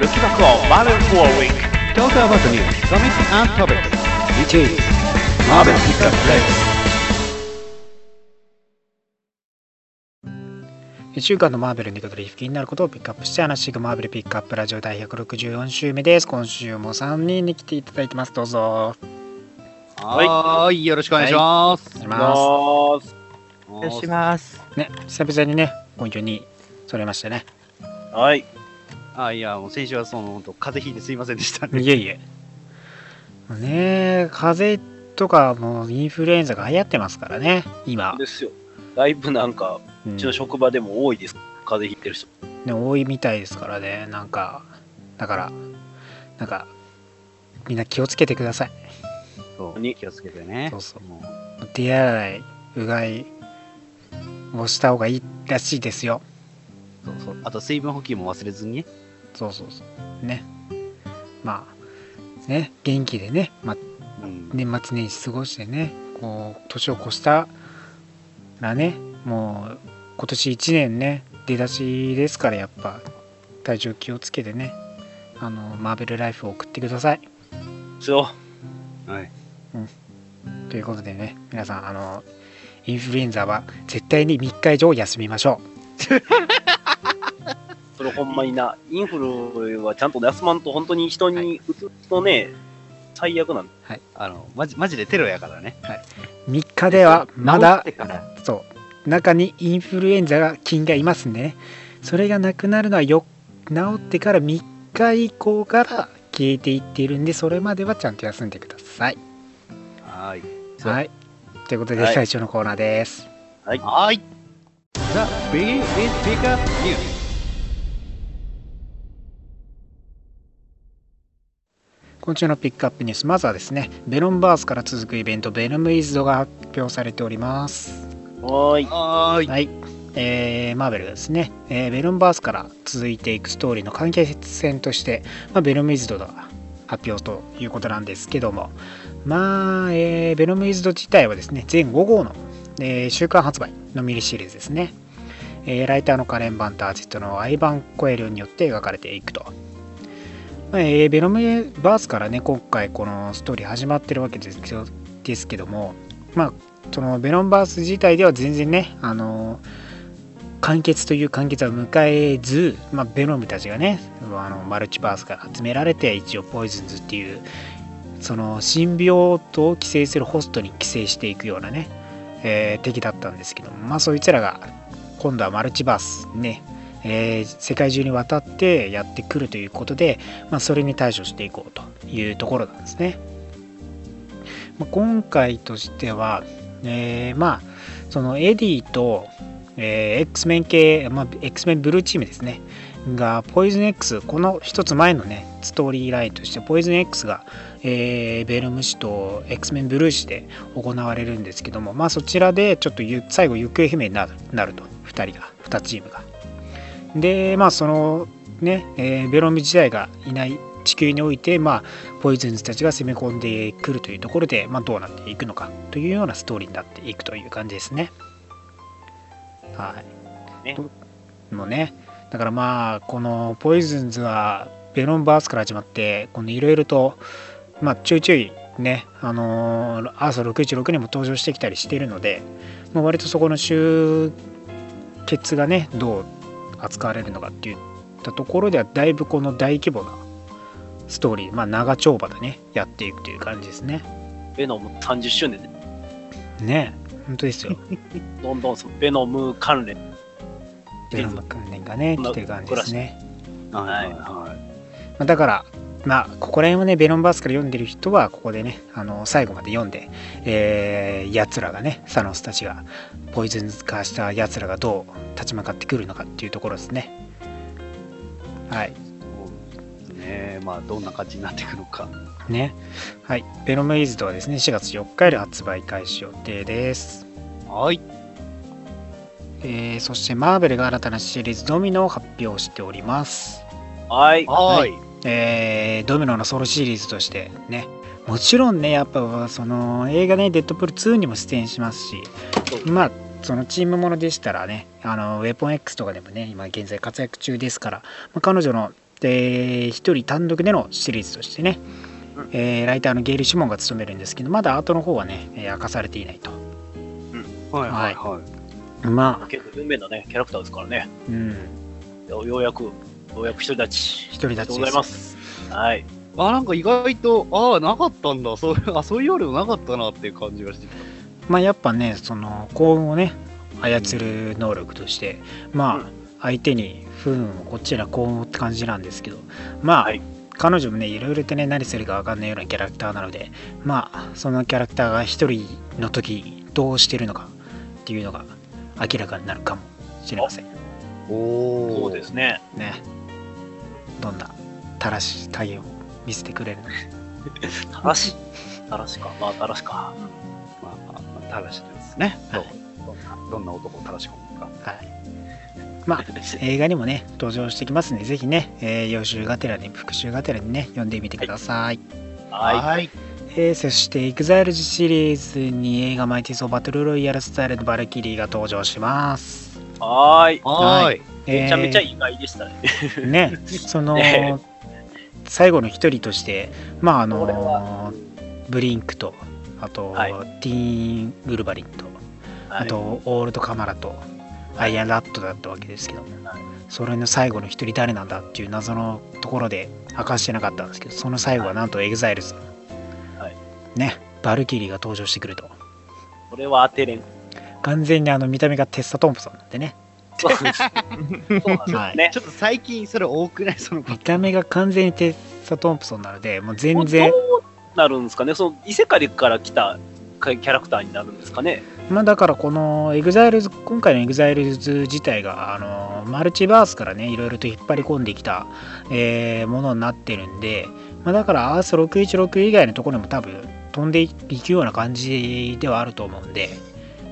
Looking back on Marvel for a week. Talk about the news, comics and topics. Which is Marvel Pickup Live. 1週間のマーベルにかける気になることをピックアップして話していくマーベルピックアップラジオ第164週目です。今週も3人に来ていただいてます。どうぞ。はーい、よろしくお願いします。お願いします。おお願いします。す。ね、久々にね、今週にそれましたね。はい。あ、いや、もう先週はその、本当風邪ひいてすいませんでしたね。いえいえ。ね、風邪とかもうインフルエンザが流行ってますからね、今。ですよ。だいぶなんか、ううんちの職場でも多いです。風邪ひいてる人。ね、多いみたいですからね、なんか、だから、なんか、みんな気をつけてください。そうに気をつけてね。そうそうも手洗い、うがいをした方がいいらしいですよ。うそうそう。あと水分補給も忘れずにね。そうそうそう。ね。まあ、ね、元気でね、ま、うん。年末年始過ごしてね、こう、年を越したらね、もう、今年1年ね、出だしですから、やっぱ、体調気をつけてね、あの、マーベルライフを送ってください。ですよ。はい。ということでね、皆さん、あの、インフルエンザは絶対に3日以上休みましょそれほんまにな、インフルはちゃんと休まんと、本当に人にうつとね、最悪なんだ。あの、マジ、マジでテロやからね。う。3日ではまだ治ってからそう中にインフルエンザが菌がいますねそれがなくなるのはよ治ってから3日以降から消えていっているんでそれまではちゃんと休んでくださいはーい。はいということではい最初のコーナーです、はい。はーい。The Big is Pickup News. 今週のピックアップニュースまずはですねベロンバースから続くイベントベノムイズドが発表されておりますはーい。はーい。はい、えーマーベルがですね、えーベロンバースから続いていくストーリーの関係線として、まあ、ベノムイズドが発表ということなんですけどもまあ、えーベノムイズド自体はですね全5号の、えー週間発売のミニシリーズですね、えーライターのカレン・バンタージットのアイバン・コエルによって描かれていくと、まあえーベノムバースからね今回このストーリー始まってるわけですけどですけどもまあそのベロンバース自体では全然ねあの完結という完結は迎えず、まあ、ベノムたちがねあのマルチバースから集められて一応ポイズンズっていうその神病とを寄生するホストに寄生していくようなね、えー敵だったんですけどもまあそいつらが今度はマルチバースねえー世界中にわたってやってくるということで、まあ、それに対処していこうというところなんですね。まあ、今回としては、えーまあそのエディと、えー X メン系、まあ、X メンブルーチームですね。がポイズン X この一つ前のねストーリーラインとしてポイズン X が、えーベルム氏と X メンブルー氏で行われるんですけどもまあそちらでちょっと最後行方不明になるなると。2人が2チームが。でまあそのね、えーベロム自体がいない地球において、まあ、ポイズンズたちが攻め込んでくるというところで、まあ、どうなっていくのかというようなストーリーになっていくという感じですね。はい。ねともうね、だからまあ、このポイズンズはベロンバースから始まって、このいろいろと、まあ、ちょいちょいね、あのーアーサー616にも登場してきたりしているので、まあ、割とそこの集結がね、どう扱われるのかっていったところでは、だいぶこの大規模なストーリー、まあ、長丁場でね、やっていくという感じですね。ベノム30周年で、ね本当ですよ。どんどんそのベノム関連。ベロン関連がね、まあ来てる感じですね。はいはいはい。まあ、だから、まあ、ここら辺をね、ベロンバースから読んでる人は、ここでね、あの最後まで読んで、えー、やつらがね、サノスたちが、ポイズン化したやつらがどう立ち向かってくるのかっていうところですね。はい。そうですね。まあ、どんな感じになっていくのか。ね。はい。ベノムイズドはですね、4月4日より発売開始予定です。はい。えーそして、マーベルが新たなシリーズドミノを発表しております。はい。はい。えードミノのソロシリーズとしてね。もちろんねやっぱその映画ねデッドプール2にも出演しますしまあそのチームものでしたらねあのウェポン X とかでもね今現在活躍中ですから、まあ彼女ので一人単独でのシリーズとしてね、うん。えーライターのゲイリー・シモンが務めるんですけどまだ後の方はね、えー明かされていないと。はいはい。はい。まあ。結構有名なね、キャラクターですからね。うん。よようやく、ようやく独り立ち。一人立ちありがとうございます。はい。あ、なんか意外と、ああ、なかったんだ。そういう、あ、そういうよりもなかったなっていう感じがしてきた。まあやっぱねその幸運をね操る能力としてまあ、うん相手に不運をこっちら幸運をって感じなんですけどまあ、はい彼女もねいろいろとね何するか分かんないようなキャラクターなのでまあそのキャラクターが一人の時どうしてるのかっていうのが明らかになるかもしれませんおそうですね。ねどんなたらし対応を見せてくれるのかたらし。たらしか。まあ、たらしか。まあ、まあ、たらしですね。はいどんな、どんな男をたらし込むか。はいまあ映画にもね登場してきますのでぜひね、えー予習がてらに復習がてらにね読んでみてください、はい。はい。えーそして EXILE シリーズに映画マイティソーバトルロイヤルスタイルのバルキリーが登場します。はい。はい。めちゃめちゃえ意外でしたね。ーね、そのね。最後の一人として、まああのブリンクと、あと、はい。ティーン・ウルバリンと、はい。あとオールド・カマラと、アイアン・ラットだったわけですけど。も、はい。それの最後の一人誰なんだっていう謎のところで明かしてなかったんですけど、その最後はなんと EXILE ズ。の、はい。ね、バルキリーが登場してくると。これは当てれん。完全にあの見た目がテッサ・トンプソンなんでね。そうなんですね。ちょっと最近それ多くない？その見た目が完全にテッサ・トンプソンなので、もう全然。ど、うなるんですかね？その異世界から来たキャラクターになるんですかね？まあだからこの EXILE 今回の EXILE 自体があのマルチバースからねいろいろと引っ張り込んできた、えーものになってるんで、まあ、だからアース616以外のところにも多分飛んでいくような感じではあると思うんで、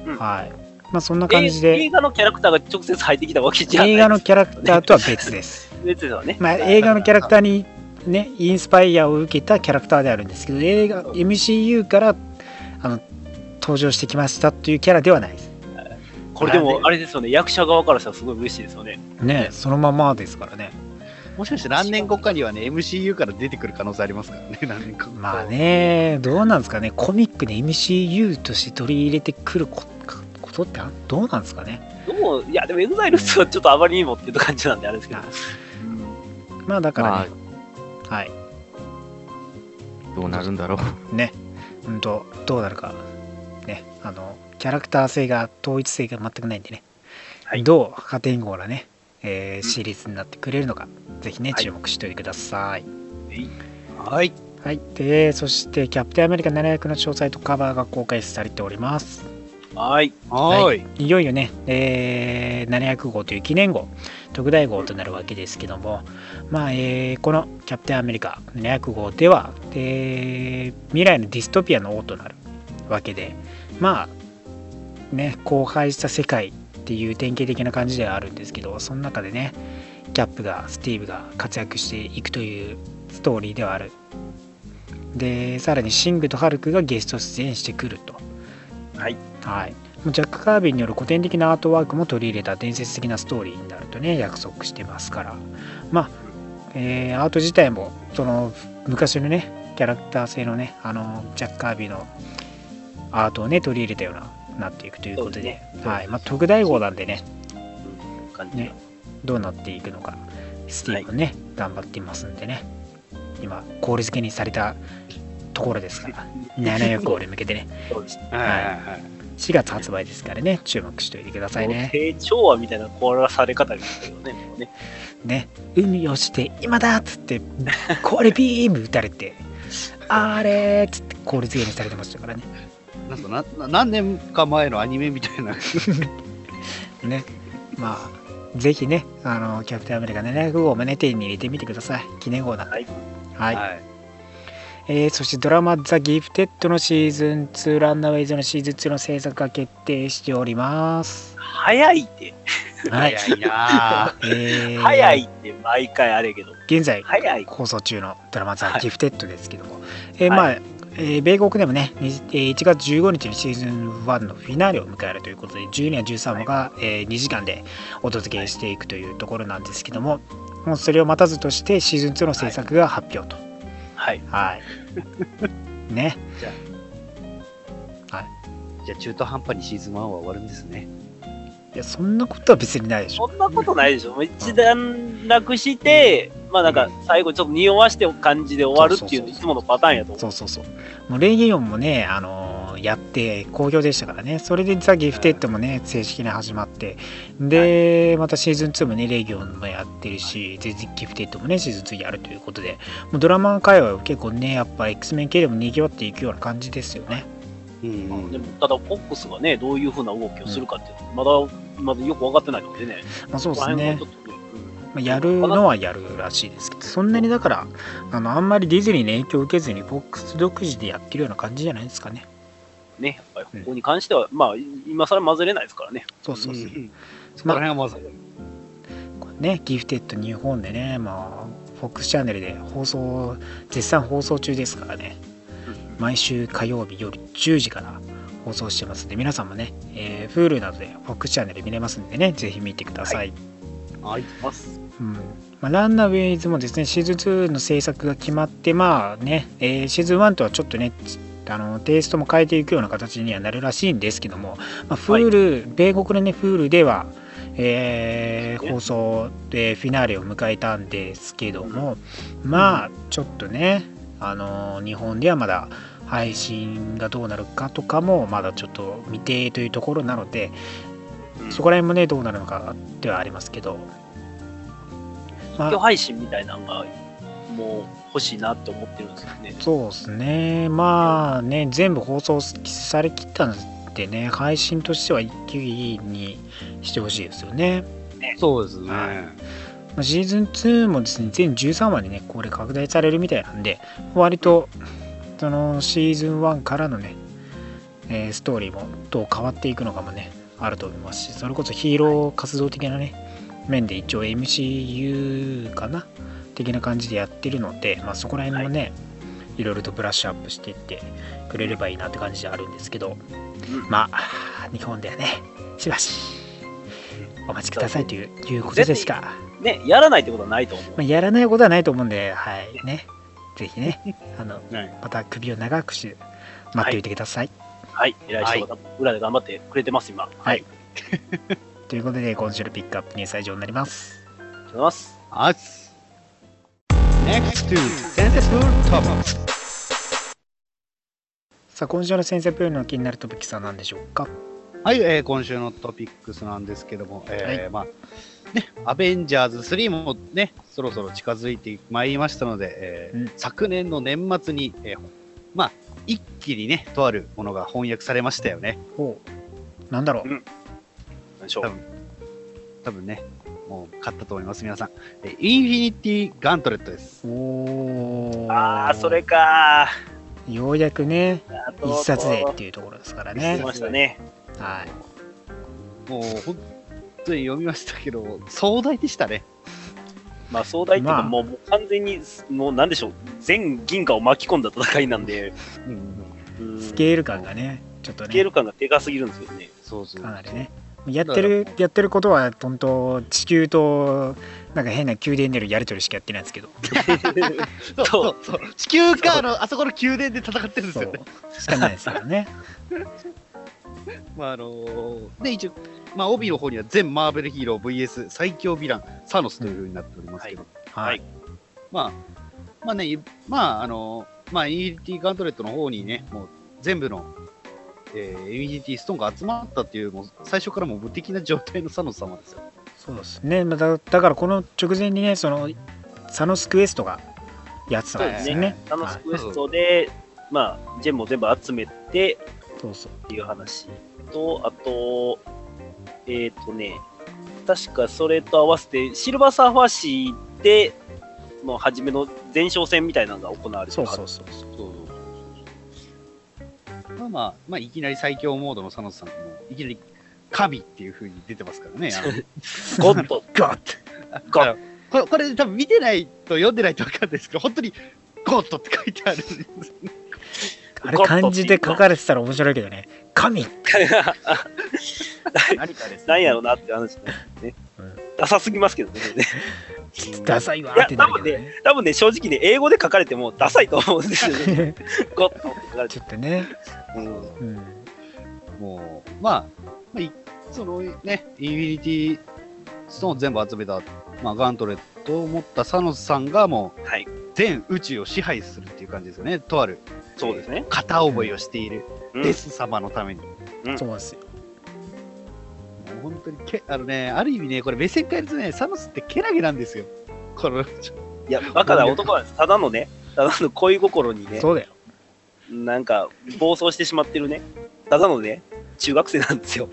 うん。はいまあそんな感じで。映画のキャラクターが直接入ってきたわけじゃない。映画のキャラクターとは別です。別ですよね。まあ、映画のキャラクターにねインスパイアを受けたキャラクターであるんですけど映画 MCU からあの登場してきましたっていうキャラではないです。これでも、あれですよね、役者側からしたらすごい嬉しいですよね。ねそのままですからね。もしかして何年後かにはね、MCU から出てくる可能性ありますからね、何年か。後まあ。ねどうなんですかね。コミックで MCU として取り入れてくるこことってあどうなんですかね？どういや、でも EXILE はちょっとあまりにもっていう感じなんであれですけど。はいうん。まあだからまね、はい。あ、どうなるんだろう。ね。うんとどうなるか。ね。あのキャラクター性が統一性が全くないんでね、はい。どう破天荒なね、えーシリーズになってくれるのか、ぜひねはい。注目しておいてください、はい。はい、でそしてキャプテンアメリカ700の詳細とカバーが公開されておりますはい。はーい。いよいよね、えー700号という記念号特大号となるわけですけども、まあえーこのキャプテンアメリカ700号では、えー未来のディストピアの王となるわけでまあね荒廃した世界っていう典型的な感じではあるんですけどその中でねキャップがスティーブが活躍していくというストーリーではあるでさらにシングとハルクがゲスト出演してくるとはい。はい、ジャック・カービーによる古典的なアートワークも取り入れた伝説的なストーリーになるとね約束してますから。まあ、えーアート自体もその昔のねキャラクター性のねあのジャック・カービーのアートをね取り入れたようななっていくということで。ね。はい。まあ、特大号なんでねうんねどうなっていくのかスティーブンね、頑張っていますんでね。今氷漬けにされたところですから。700号に向けてね。そうです。はい。はいはい。4月発売ですからね。注目しておいてくださいね。成長話みたいな凍らされ方ですけどね。もうね。ね、海をして今だっつって氷ビーム打たれて あれっつって氷漬けにされてましたからね。なんかなな何年か前のアニメみたいな。ね。まあぜひねあのキャプテンアメリカ700号もね手に入れてみてください。記念号なんで。はい。はい、はい。えーそしてドラマ「ザ・ギフテッド」のシーズン2ランナーウェイズのシーズン2の制作が決定しております。早いって、はい、早いな。ぁ。えー。早いって毎回あれやけど、現在早い。放送中のドラマ「ザ・はい。ギフテッド」ですけども、えーはい。まあ、えー米国でもね、にえー1月15日にシーズン1のフィナーレを迎えるということで、12話13話が、えー2時間でお届けしていくというところなんですけども、もうそれを待たずとしてシーズン2の制作が発表とはい。はい、ね。じゃあ。中途半端にシーズン1は終わるんですね。いやそんなことは別にないでしょ。そんなことないでしょ。もう一段落して、まあなんか最後ちょっと匂わして感じで終わるっていういつものパターンやと思う。そうそうそう。もうレギオンもねあのーやって好評でしたからね。それでザ・ギフテッドもね正式に始まって。で、またシーズン2もねレギオンもやってるしでギフテッドもねシーズン2やるということで。もうドラマ界隈は結構ねやっぱ X メン系でも賑わっていくような感じですよね。うん。でもただ、フォックスがね、どういうふうな動きをするかっていうのは、まだ、まだよく分かってないのでね。まあそうですね。まあやるのはやるらしいですけど。そんなにだからあのあんまりディズニーに影響を受けずに FOX 独自でやってるような感じじゃないですかね。うんね、やっぱりここに関しては、まあ、今更混ぜれないですからね。そうそうそう、ん。そこら辺はまね、ギフテッド日本でね、まあ、FOX チャンネルで放送、絶賛放送中ですからね、毎週火曜日夜10時から放送してますんで、皆さんもね、えー、Hulu などで FOX チャンネル見れますんでね、ぜひ見てください。はい。ます。うん。まあ、ランナーウェイズもですね、シーズン2の制作が決まって、まあね、えーシーズン1とはちょっとね、あのテイストも変えていくような形にはなるらしいんですけども、まあ、Hulu、米国のね、Hulu では、えーね。放送でフィナーレを迎えたんですけども、まあ、ちょっとね、あの日本ではまだ配信がどうなるかとかもまだちょっと未定というところなので、うん。そこら辺もね、どうなるのかではありますけど、配信みたいなのが、もう欲しいなって思ってるんですよね。そうですね。まあね、全部放送されきったのでね、配信としては一気にしてほしいですよね。そうですね。はいまあシーズン2もですね、全13話にね、これ拡大されるみたいなんで、割と、そのシーズン1からのね、えーストーリーもどう変わっていくのかもね、あると思いますし、それこそヒーロー活動的なね、面で一応 MCU かな的な感じでやってるので、まあ、そこら辺もね、い、ろいろとブラッシュアップしていってくれればいいなって感じであるんですけど、うんまあ、日本ではね、しばしお待ちくださいといういうことでしか、ね、やらないってことはないと思う。まあ、やらないことはないと思うんで、はいね、ぜひね、あのはいまた首を長くして待っておいてください。はい、偉い人が裏で頑張ってくれてます、今。はい。ということで、今週のピックアップニュースは以上になります。ありがとうございます。あっす。Next to Sensible Topics. さあ、今週の先生プールの気になるトピックスは何でしょうか？はい、えー今週のトピックスなんですけども、えーまあ、ね、アベンジャーズ3もね、そろそろ近づいてまいりましたので、えーうん昨年の年末に、えーまあ、一気にね、とあるものが翻訳されましたよね。ほう。なんだろう、う多。分多分ね、もう買ったと思います、皆さん。えーインフィニティガントレットです。おーああ、それかようやくね、ー。一冊でっていうところですからね出。ましたね。はい。もう本当に読みましたけど、壮大でしたね。まあ、壮大っていうか、まあもうもう完全に、もうなんでしょう、全銀河を巻き込んだ戦いなんで、うん、うんスケール感がね、ちょっとねスケール、感がでかすぎるんですよね。そうそう。かなりね。やってる、やってることは、本当地球と、なんか変な宮殿でのやり取りしかやってないんですけど。そうそう地球かあのあそこの宮殿で戦ってるんですよね。。しかないですからね。まああのーで一応、まあ、帯の方には全マーベルヒーロー VS 最強ヴィランサノスというふうになっておりますけど、はい。まあまあねまああのーまあインフィニティガントレットの方にねもう全部の、えー、インフィニティストーンが集まったっていうもう最初からもう無敵な状態のサノス様ですよ。そうですね。まあだだからこの直前にね、そのサノスクエストがやってたんですよね。サノスクエストで、まあ、ジェムも全部集めてそうそう。っていう話と、あと、えっ、とね、確かそれと合わせて、シルバーサーファー誌で、もう初めの前哨戦みたいなのが行われてるそう。そうそうそうまあまあ、まあ、いきなり最強モードのサノスさんもいきなり神っていうふうに出てますからね。ゴッド、ガッゴッあのこれこれ多分見てないと読んでないと分かるんですけど、本当にゴッドって書いてあるんです。あれ漢字で書かれてたら面白いけどね。神 何かですね。なんやろなって話ね。うんダサすぎますけどね。ダサいわいやーってな多分るけどねね、多分ね、正直ね、英語で書かれてもダサいと思うんですよね。ゴッと書かれてちょっとね、うんうん、もう、まあ、まあ、いそのね、インフィニティストーン全部集めた、まあ、ガントレットを持ったサノスさんがもう、はい全宇宙を支配するっていう感じですよね。とある、そうですね。片覚えをしているうんデス様のために。もそうですよ。う本当にけ、あのね、ある意味ね、これ目線変えるとね、サノスってけなげなんですよ。この、いや、バカな男なんです。ただのね、ただの恋心にね、そうだよ。なんか、暴走してしまってるね、ただのね、中学生なんですよ。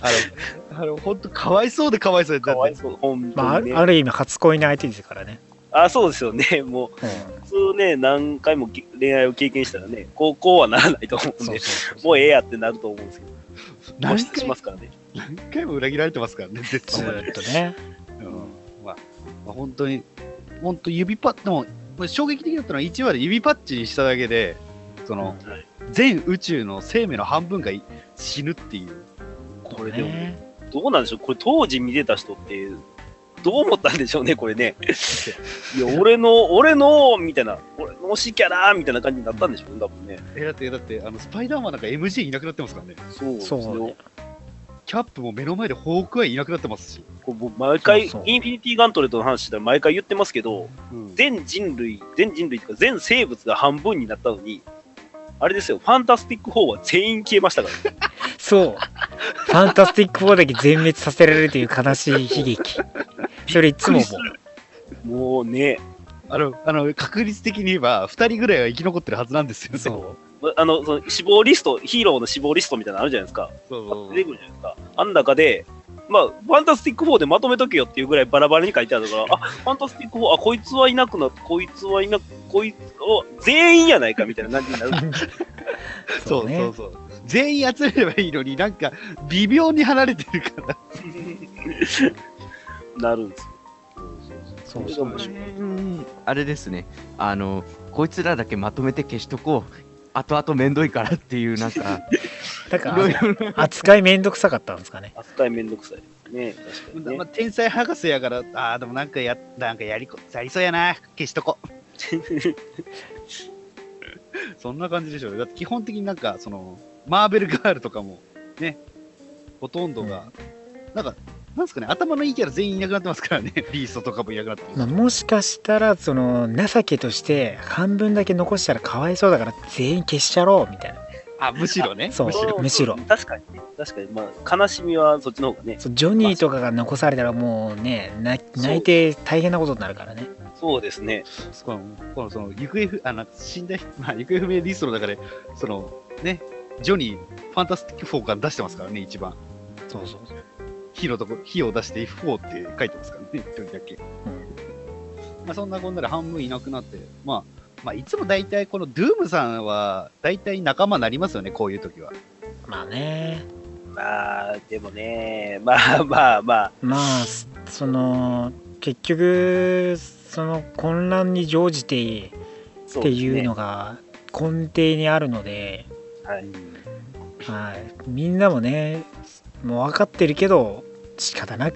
あの、あの本当かわいそうでかわいそうで、かわいそう、本まあ、あ当に、ね。るある意味初恋の相手ですからね。あ、そうですよね。もう、うん普通ね、何回も恋愛を経験したらね、こう、こうはならないと思うんで、そうそうもうええやってなると思うんですけど、何露出し回ますからね。何回も裏切られてますからね、絶ず対。ーっとね。うんまあ、まあ、本当に、本当指パッでも、これ衝撃的だったのは1話で指パッチにしただけで、その、はい全宇宙の生命の半分がい死ぬっていう。これでも、ねどうなんでしょう？これ当時見てた人って、どう思ったんでしょうね、これね。いや、俺の、俺の、みたいな、俺の推しキャラみたいな感じになったんでしょうね、多分ね。え、だって、だって、あの、スパイダーマンなんか MJ いなくなってますからね。そうですそうねよ。キャップも目の前でホークアイいなくなってますし。こう僕毎回そうそうインフィニティガントレットの話したら毎回言ってますけど、うん全人類、全人類というか全生物が半分になったのに、あれですよ、ファンタスティック4は全員消えましたからね。そう。ファンタスティック4だけ全滅させられるという悲しい悲劇。それいつももう。もうね、あの、あの、確率的に言えば、2人ぐらいは生き残ってるはずなんですよね。そう。あの、その死亡リスト、ヒーローの死亡リストみたいなのあるじゃないですか。そうそう出てくるじゃないですか。あん中で、まあ、ファンタスティック4でまとめとけよっていうぐらいバラバラに書いてあるから、あ、ファンタスティック4、あ、こいつはいなくなって、こいつはいなく、こいつ、お、全員やないかみたいな感じになる。そうそうそう。全員集めればいいのになんか、微妙に離れてるから。なるんですよ。そうそれが面白いうんあれですね、あの、こいつらだけまとめて消しとこう。後々めんどいからっていう、なんか、だから、ろ扱いめんどくさかったんですかね。扱いめんどくさいね。確かにねまあ、。天才博士やから、ああ、でもなんかや、なんかやりこ、やりそうやな。消しとこ。そんな感じでしょうね。だって基本的になんか、その、マーベルガールとかも、ね、ほとんどが、なんか、なんですかね、頭のいいキャラ全員いなくなってますからね。ビーストとかもいなくなってまあ、もしかしたら、その、情けとして、半分だけ残したらかわいそうだから全員消しちゃろうみたいな。あ、むしろね。そうむしろ。むしろ確かにね。確かに、まあ、悲しみはそっちの方がね。そうジョニーとかが残されたらもうね、泣泣いて大変なことになるからね。そうですね。この、このその、行方不、あの、死んだ人、まあ、行方不明リストの中で、その、ね、ジョニー、ファンタスティック4から出してますからね、一番。そうそうそう。火のとこ、火を出して F4 って書いてますからね、一人だけ。まあ、そんなこんなで半分いなくなって、まあ、まあ、いつも大体このドゥームさんは、大体仲間になりますよね、こういう時は。まあね。まあ、でもね、まあまあまあ、まあ、すその、結局、その混乱に乗じてっていう。のが根底にあるので、はい。はい、みんなもね、もう分かってるけど、仕方な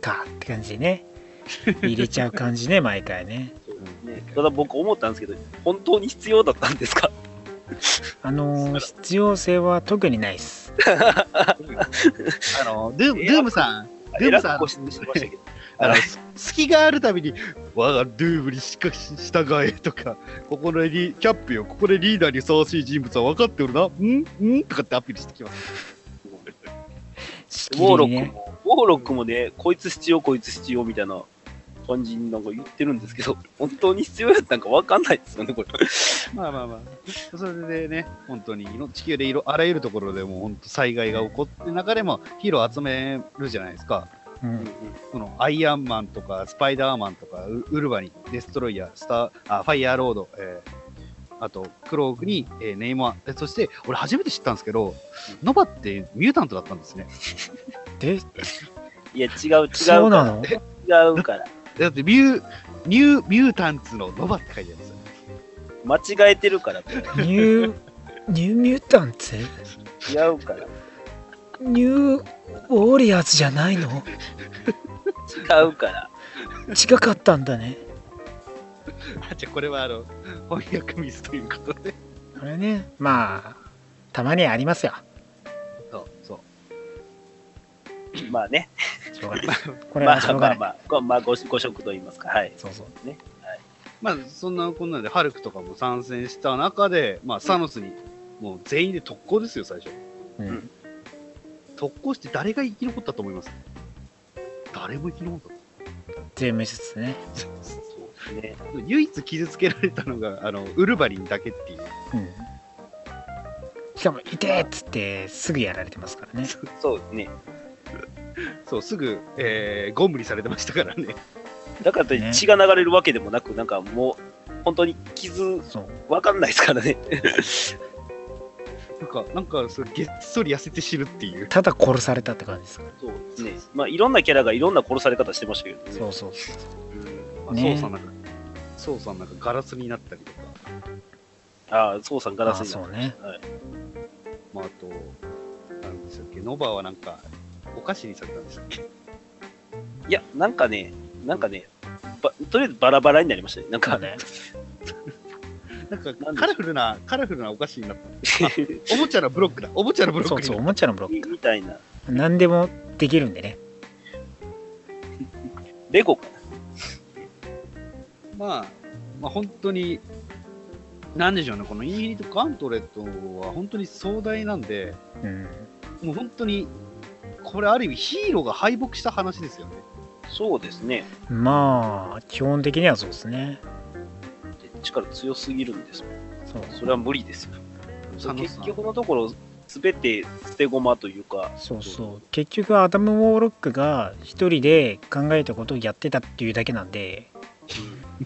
かって感じでね、入れちゃう感じね、毎回ね。ねただ僕思ったんですけど、本当に必要だったんですか？あのー必要性は特にないです。あの、ドゥーム、ドゥームさん、ドゥームさん。あの、隙があるたびに、我がドゥームにしかし従えとか、ここでリキャップよ、ここでリーダーにふさわしい人物は分かっておるな、ん？ん？とかってアピールしてきます。しウォーロ。ックも、ウォーロックもね、こいつ必要、こいつ必要みたいな感じになんか言ってるんですけど、本当に必要やったんかわかんないですよね、これ。まあまあまあ。それでね、本当に地球でいろあらゆるところでも本当災害が起こってる中でもヒーロー集めるじゃないですか。うんそのアイアンマンとかスパイダーマンとかウウルヴァリン、デストロイヤー、スター、あファイヤーロード、えーあとクロークに、えーネイマー、えそして俺初めて知ったんですけど、ノバってミュータントだったんですね。で、いや、違う、違う。そうなの？違うから。だってミュー、ニューミュータンツのノバって書いてあるんですよ。間違えてるから。ニュー、ニューミュータンツ？違うから。ニューウォーリアーズじゃないの？違うから。違かったんだね。あじゃあこれはあの翻訳ミスということで。これね、まあ、たまにありますよ。まあね。しょうがない。これまあはしょうがない。まあまあ、こまあ、ごご職と言いますか。はい。そうそう。まあそんなこんなんでハルクとかも参戦した中で、まあサノスにもう全員で特攻ですよ最初。うん。特攻して誰が生き残ったと思います？誰も生き残った。全部ですね。そうですね。唯一傷つけられたのがあのウルヴァリンだけっていう。うん。しかも、いてーっつって、すぐやられてますからね。そうですね。そうすぐ、えー、ゴンブリされてましたからね。だからといって血が流れるわけでもなく、なんかもう、本当に傷、そう。わかんないですからね。なんかなんかそれげっそり痩せて死ぬっていう。ただ殺されたって感じですから。そうですね。まあ、いろんなキャラがいろんな殺され方してましたけどね。そうそう。まあ、ねソウさんなんか、ソウさんなんかガラスになったりとか、ああ、そうさんガラスあになってそうね。はい。まあ、あと、なんでしたっけ、ノバはなんか、お菓子にされたんでしたっけ？いや、なんかね、なんかね、ばとりあえずバラバラになりましたね。なんか、ね。なんかカラフルな、カラフルなお菓子になった。おもちゃのブロックだ。おもちゃのブロッそうそう、おもちゃのブロッみみたいな。ク。何でもできるんでね。レゴかな。た。まあ、まあ本当に、なんでしょうね、このインフィニットガントレットは本当に壮大なんで、うん。もう本当に、これある意味ヒーローが敗北した話ですよね。そうですね。まあ、基本的にはそうですね。で力強すぎるんですもん。そう。それは無理ですよ。結局のところ、すべて捨て駒というか、そうそう。結局、アダム・ウォーロックが一人で考えたことをやってたっていうだけなんで、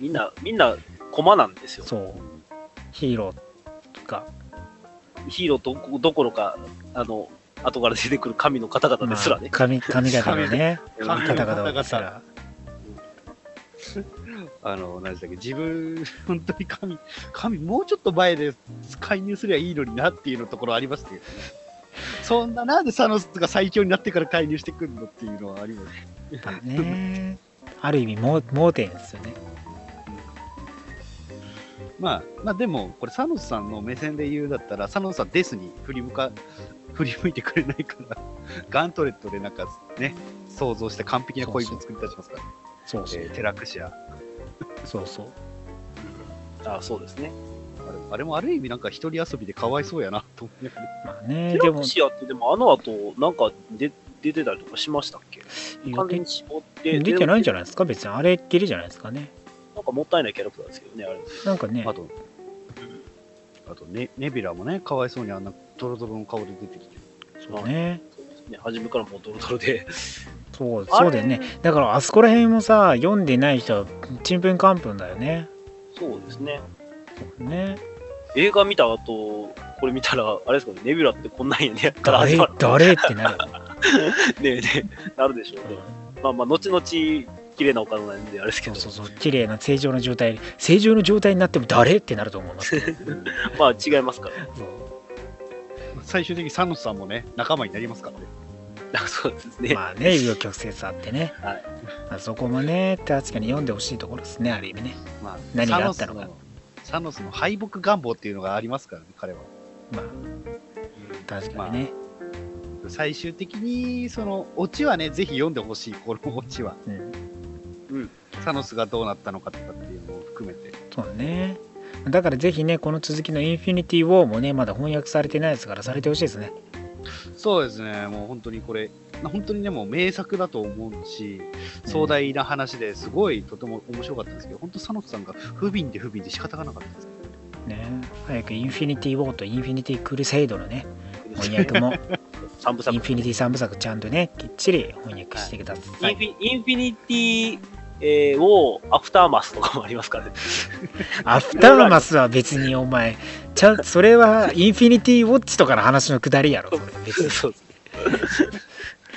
みんな、みんな駒なんですよ。そう。ヒーローが、ヒーローとどころか、あの、後から出てくる神の方々ですらね。まあ神神々のね、神方々々ですら、あの、何でしたっけ、自分、本当に神、神、もうちょっと前で介入すればいいのになっていうのところありますけどね。そんな、なんでサノスが最強になってから介入してくるのっていうのはあります。まあね、ある意味盲、盲点ですよね。まあ、まあでも、これサノスさんの目線で言うだったら、サノスさんデスに振り向か、振り向いてくれないから、ガントレットでなんかね、想像して完璧な恋人作り出しますからね。そうそうえ。ーテラクシア。あそうそう。あそうですね。れあれもある意味なんか一人遊びでかわいそうやなと思いながら。まあね、テラク、シアってでもあの後、なんか出出てたりとかしましたっけ？完全に絞って。出てないんじゃなないですか？別にあれっきりじゃないですかね。なんかもったいないキャラクターですけどね、あれ。なんかねあ、と、あとネネビラもね、かわいそうにあんなドロドロの顔で出てきて。そうね。そうですね。初めからもうドロドロで。そう、そうだよね。だからあそこら辺もさ、読んでない人はちんぷんかんぷんだよね。そうですね。ね。映画見た後、これ見たら、あれですかね、ネビュラってこんなんやねやったら誰始まる、誰ってなるよね。ねえねえ、なるでしょうね。まあまあ、後々、綺麗なお体なんで、あれですけど、そうそうそう、綺麗な正常な状態、正常の状態になっても誰ってなると思いますけど。まあ違いますから。最終的にサノスさんもね、仲間になりますからね。あそうですね。まあね、紆余曲折あってね。はいまあ、そこもね、確かに読んでほしいところですね、ある意味ね。まあ、何があったのかサノスのサノスの敗北願望っていうのがありますからね、彼は。まあ、確かにね。最終的に、その、オチはね、ぜひ読んでほしい、このオチは。うん、サノスがどうなったのかとかっていうのを含めて。そうね。だからぜひね、この続きのインフィニティ・ウォーもね、まだ翻訳されてないですから、されてほしいですね。そうですね、もう本当にこれ、本当にね、もう名作だと思うし、壮大な話ですごいとても面白かったんですけど、本当、サノスさんが不憫で不憫で仕方がなかったです。ね早くインフィニティ・ウォーとインフィニティ・クルセイドのね、翻訳も、三部作。インフィニティ3部作ちゃんとね、きっちり翻訳してください。インフィインフィニティ、えーをアフターマスとかもありますからね。アフターマスは別にお前、ちゃんそれはインフィニティ・ウォッチとかの話のくだりやろ、それ別に。そう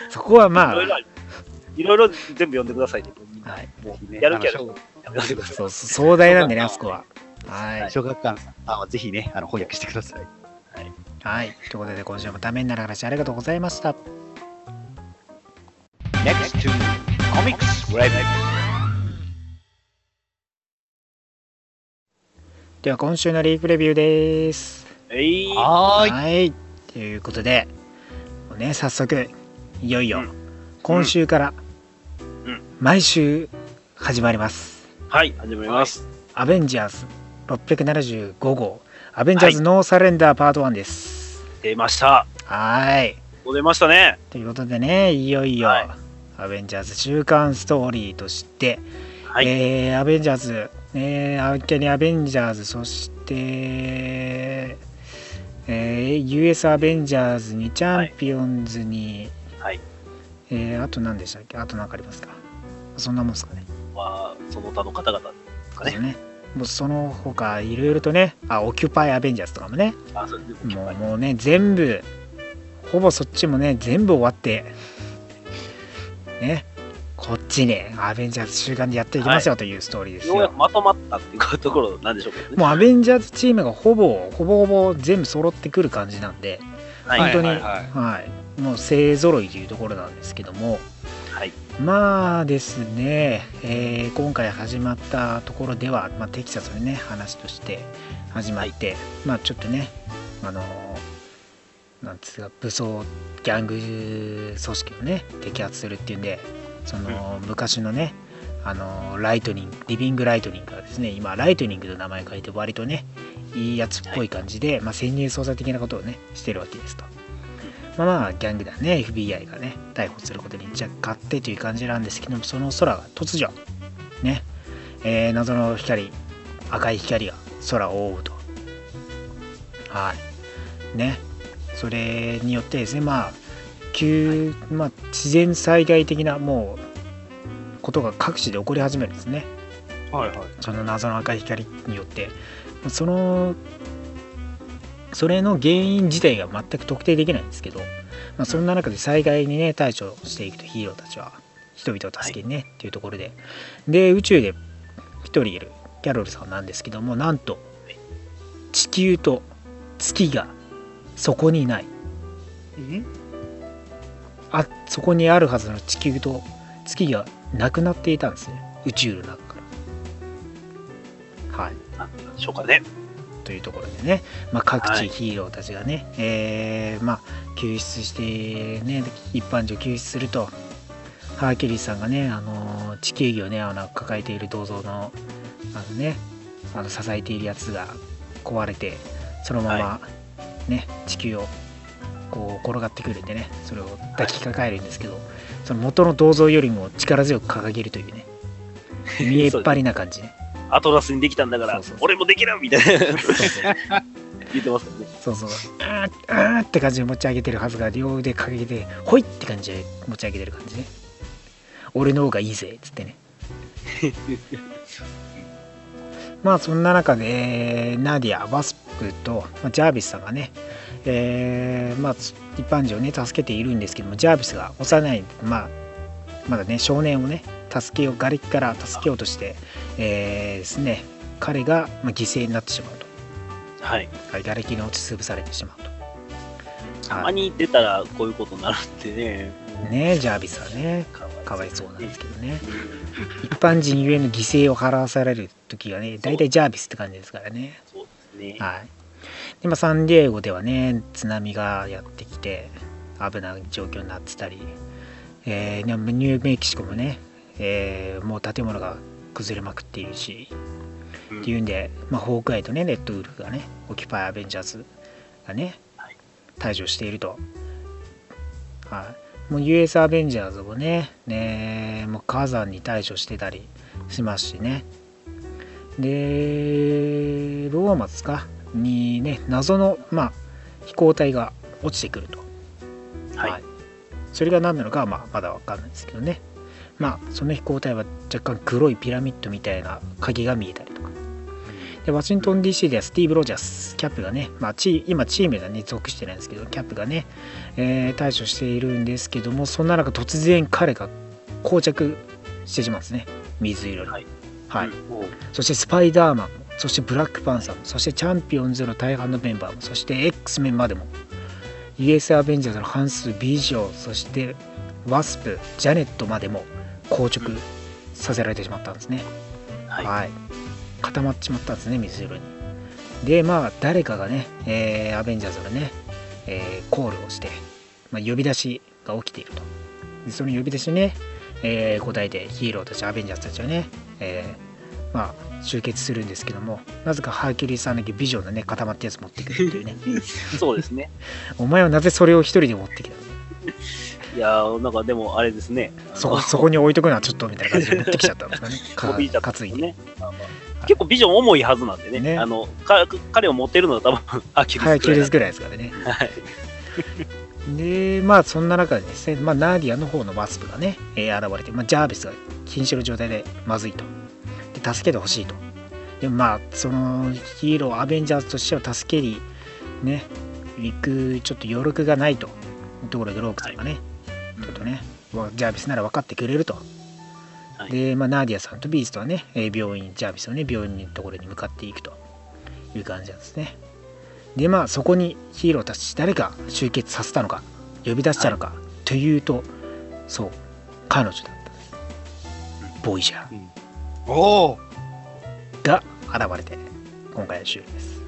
そこはいまあ、ろいろいろ全部読んでくださいね。はい、もうやる気あるあの読んでください。そうそう壮大なんでね、あそこは。はい。小学館さんあぜひね、あの翻訳してください。はい。ということで、今週もためになる話ありがとうございました。Next to Comics Rev では今週のリーグレビューです。えい。はーい。はい。ということでもうね早速いよいようん。今週からうん。毎週始まります、はい、始まります。アベンジャーズ675号。アベンジャーズノーサレンダーパート1です。出ました。はい。出ましたね。ということでねいよいよ、はい。アベンジャーズ週間ストーリーとして、はい。えーアベンジャーズ、えー、アーケにアベンジャーズそして、えー US アベンジャーズにチャンピオンズに、はい。えーあと何でしたっけ？あと何かありますか？そんなもんですかね。まあ、その他の方々ですかね。ね。もうその他いろいろとねあオキュパイアベンジャーズとかもね。あ、そうですもうもうね全部ほぼそっちもね全部終わって。ねこっちねアベンジャーズ週間でやっていきますよというストーリーですよ、ようやくまとまったっていうところなんでしょうけどね。もうアベンジャーズチームがほぼほぼほぼ全部揃ってくる感じなんではい。本当にはいはいはいもう勢ぞろいというところなんですけどもはい。まあですね、えー今回始まったところでは、まあ、テキサスのね話として始まって、まあちょっとねあのなんですか武装ギャング組織をね摘発するっていうんでその昔のねあのライトニングリビングライトニングがですね今ライトニングの名前書いて割とねいいやつっぽい感じで、まあ、潜入捜査的なことをねしてるわけですと。まあまあギャングだね FBI がね逮捕することに若干ってという感じなんですけどもその空が突如ね、えー謎の光赤い光が空を覆うと。はい。ね。それによってですねまあ急、まあ、自然災害的なもうことが各地で起こり始めるんですね。はいはい。その謎の赤い光によって。そのそれの原因自体が全く特定できないんですけど、まあ、そんな中で災害にね対処していくとヒーローたちは人々を助けにね、っていうところで。で宇宙で一人いるキャロルさんなんですけどもなんと地球と月がそこにないあそこにあるはずの地球と月がなくなっていたんですね。宇宙の中から。はい。なんでしょうかね。というところでね、まあ、各はい。地ヒーローたちがね、えーまあ、救出してね一般人を救出するとハーキュリーさんがね、あのー地球儀をねあの抱えている銅像のあのねあの支えているやつが壊れてそのままね、地球をこう転がってくるんでねそれを抱きかかえるんですけど、その元の銅像よりも力強く掲げるというね 見えっ張りな感じねアトラスにできたんだから俺もできるみたいなそうそう言ってますからね。そうそう。あーあーって感じで持ち上げてるはずが、両腕掲げて、ほいって感じで持ち上げてる感じね。俺の方がいいぜっつってね。まあそんな中で、ナディア、ワスプと、まあ、ジャービスさんがね、えーまあ一般人をね、助けているんですけども、ジャービスが幼い、まあ、まだね、少年をね、助けよう、瓦礫から助けようとして、えーですね、彼がまあ犠牲になってしまうと。はい。はい、瓦礫に落ち潰されてしまうと。たまに出たらこういうことになるってね。ねジャービスはね、かわいそうなんですけどね。うん一般人ゆえの犠牲を払わされる時がね、大体ジャービスって感じですからね。そうですね。はい。で、まあ、サンディエゴではね、津波がやってきて、危ない状況になってたり、えー、ニューメキシコもね、えーもう建物が崩れまくっているし、うんっていうんで、まあ、ホークアイとね、レッドウルフがね、オキュパイアベンジャーズがねはい、退場していると。はい。もう US アベンジャーズもね、ねもう火山に対処してたりしますしね。で、ローマですか？にね、謎の、まあ、飛行体が落ちてくると。はい。それが何なのかは、まあ、まだわかんないですけどね。まあ、その飛行体は若干黒いピラミッドみたいな影が見えたりとか。で、ワシントン DC ではスティーブ・ロジャース、キャップがね、まあ、チ今チームがね、属してないんですけど、キャップがね、えー対処しているんですけども、そんな中突然彼が膠着してしまうんですね。水色に。はい。はい。そしてスパイダーマンも、そしてブラックパンサーも、そしてチャンピオンズの大半のメンバーも、そして X メンまでも、US アベンジャーズの半数、ビジョー、そしてワスプ、ジャネットまでも硬直させられてしまったんですね。はい。はい。固まっちまったんですね、水色に。でまあ誰かがね、えーアベンジャーズがね、えーコールをして、まあ、呼び出しが起きているとでその呼び出しにね、えー答えてヒーローたちアベンジャーズたちはね、えーまあ集結するんですけどもなぜかハーキュリーズさんだけビジョンのね固まったやつ持ってくるっていうね そうですね。お前はなぜそれを一人で持ってきたの？いやー、なんかでもあれですね。そこそこに置いとくのはちょっとみたいな感じで持ってきちゃったん ですかねか担いで、ね。まあまあ結構ビジョン重いはずなんでね。ねあのか彼を持ってるのは多分アキュハーキュリーズぐぐらいですからね。はい。でまあそんな中でですね、まあ、ナーディアの方のワスプがね、えー現れて、まあ、ジャービスが瀕死の状態でまずいとで助けてほしいと。でもまあそのヒーローアベンジャーズとしては助けにね行くちょっと余力がないと。いうところでロークさんがね、ちょっとねわジャービスなら分かってくれると、はい。で、まあ、ナーディアさんとビーストはね、えー病院ジャービスをね病院のところに向かっていくと。いう感じなんですね。でまあそこにヒーローたち誰が集結させたのか呼び出したのか、というとそう彼女だった。ボイジャーおおが現れて今回の終了です。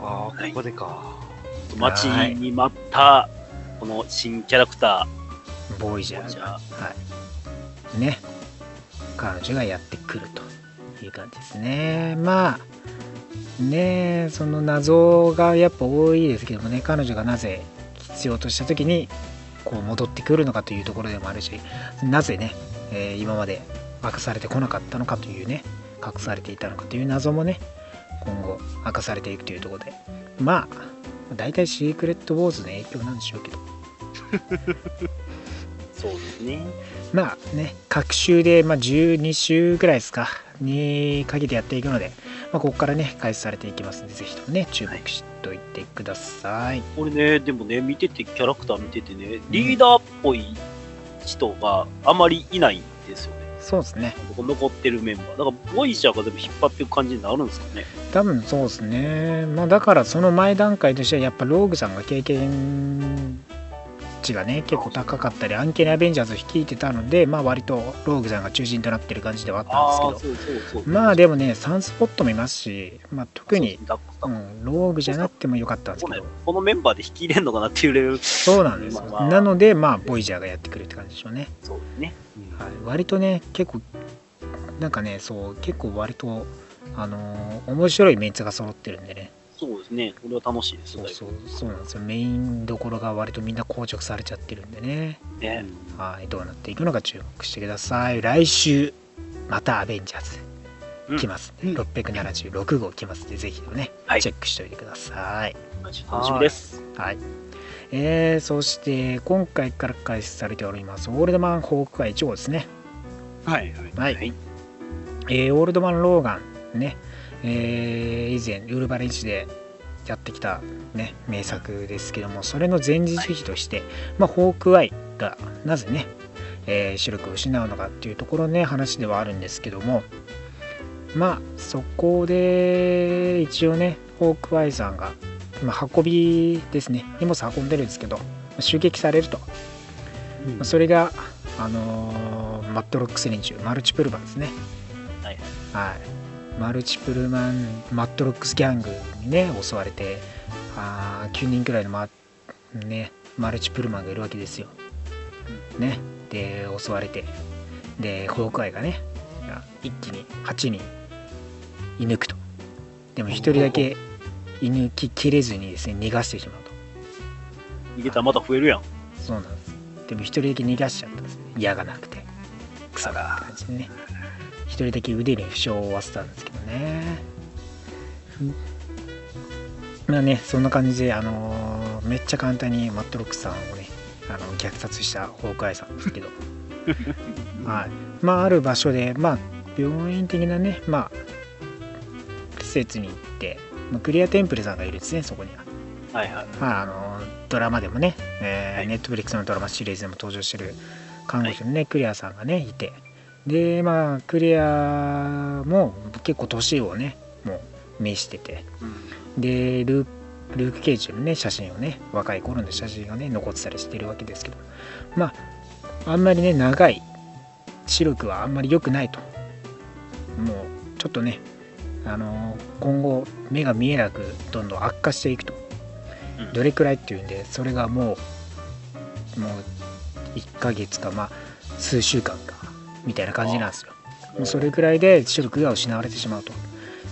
ああ、ここでか。待ちに待ったこの新キャラクタボイジャーボイジャがはい。ね。彼女がやってくるという感じですね。まあねその謎がやっぱ多いですけどもね。彼女がなぜ必要とした時にこう戻ってくるのかというところでもあるしなぜね、えー今まで明かされてこなかったのかというね隠されていたのかという謎もね今後明かされていくというところでまあ大体シークレットウォーズの影響なんでしょうけどー。そうですね。まあね、各週で、まあ、12週ぐらいですか、にかけてやっていくので、まあ、ここからね、開始されていきますので、ぜひともね、注目しておいてください。これね、でもね、見てて、キャラクター見ててね、リーダーっぽい人があまりいないんですよね。そうですね、ここ残ってるメンバー。だから、ボイジャーがでも引っ張っていく感じになるんですかね。多分そうですね、まあ、だからその前段階としては、やっぱローグさんが経験値がね、結構高かったり、アンケネアベンジャーズを率いてたので、まあ割とローグさんが中心となってる感じではあったんですけど。まあでもね、サンスポットもいますし、まあ、特に、うん、ローグじゃなくてもよかったんですけどこの。メンバーで引き入れんのかなっていうレベル。そうなんですよ。まあまあなので、まあ、ボイジャーがやってくるって感じでしょうね。そうですね。はい、割とね、結構、なんかね、そう、結構割と、あのー面白いメンツが揃ってるんでね。そうですね。これは楽しいですね。そうそう、そうなんですよ。メインどころが割とみんな硬直されちゃってるんでね。ね。はい、どうなっていくのか注目してください。来週、またアベンジャーうんズ来ますんで、676号来ますんで、ぜひね、はいチェックしておいてください。楽しみです。はい。えー、そして今回から開始されておりますオールドマンホークアイ1号ですね。はいはい。はい。はいえーオールドマンローガンね、えー以前ウルヴァリンチでやってきたね名作ですけどもそれの前日比として、まあ、ホークアイがなぜね、えー視力を失うのかっていうところね話ではあるんですけどもまあそこで一応ねホークアイさんが、まあ、運びですね荷物運んでるんですけど襲撃されると、まあそれがあのーマットロックス連中マルチプルマンですね。はい。はい、マルチプルマンマットロックスギャングにね襲われてあー9人くらいのマ,、ね、マルチプルマンがいるわけですよ。ね、で襲われて。でホークアイがね一気に8人射抜くと。でも1人だけ射抜ききれずにですね逃がしてしまうと。逃げたらまた増えるやん。そうなんです。でも1人だけ逃がしちゃったんですね。矢がなくて。草がって感じでね1人だけ腕に負傷を負わせたんですけどね。うんまあねそんな感じであのーめっちゃ簡単にマットロックさんをねあの虐殺したホークアイさんですけど。はい。まあある場所でまあ病院的なねまあ施設に行って、まあ、クリアテンプルさんがいるんですねそこには。はいはい。まあ、あのドラマでもね、えーはい。ネットフリックスのドラマシリーズでも登場してる看護師のね、クリアさんがねいてでまあクリアも結構年をねもう召してて。でルールーク・ケイジのね写真をね若い頃の写真がね残ってたりしてるわけですけど。まああんまりね長い視力はあんまり良くないと。もうちょっとねあの今後目が見えなくどんどん悪化していくと、うん。どれくらいっていうんでそれがもうもう1ヶ月かまあ数週間かみたいな感じなんですよ。もうそれくらいで視力が失われてしまうと。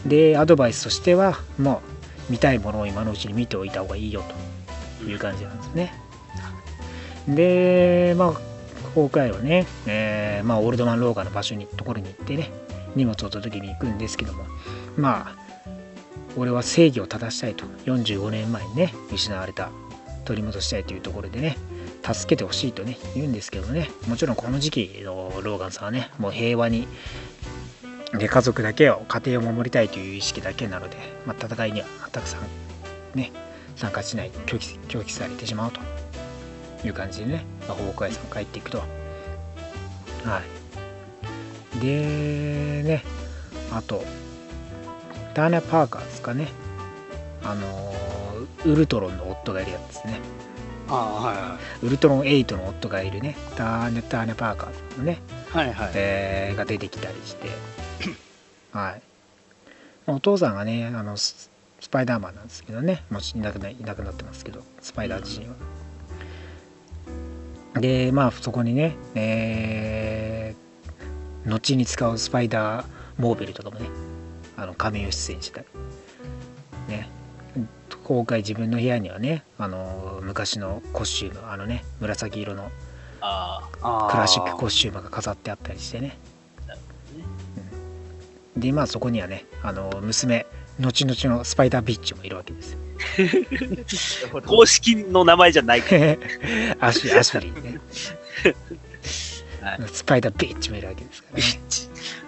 でアドバイスとしてはもう見たいものを今のうちに見ておいた方がいいよと。いう感じなんですね。でまあ崩壊をね、えーまあ、オールドマンローガンの場所にところに行ってね荷物を届けに行くんですけどもまあ俺は正義を正したいと。45年前にね失われた。取り戻したいというところでね助けてほしいとね言うんですけどね。もちろんこの時期のローガンさんはねもう平和にで家族だけを家庭を守りたいという意識だけなので、まあ、戦いにはたくさんね参加しない拒否拒否されてしまうという感じでね、まあ、崩壊さん帰っていくと。はい。でねあとターナー・パーカーですかね。あのーウルトロンの夫がいるやつですね。ああ、はいはウルトロン8の夫がいるねターネターネ・パーカーのね、い。はいはい。えーが出てきたりして。はい。お父さんがねあのススパイダーマンなんですけどね。もういなくないなくなってますけどスパイダー自身は、でまあそこにね、えー後に使うスパイダーモーベルとかもねあの仮面を出演してたり。ね今回自分の部屋にはねあの昔のコスチュームあのね紫色のクラシックコスチュームが飾ってあったりしてね。でまあそこにはねあの娘後々のスパイダービッチもいるわけです。よあ、公式の名前じゃないから。アシュアシュリーね。はい。スパイダービッチもいるわけですからね。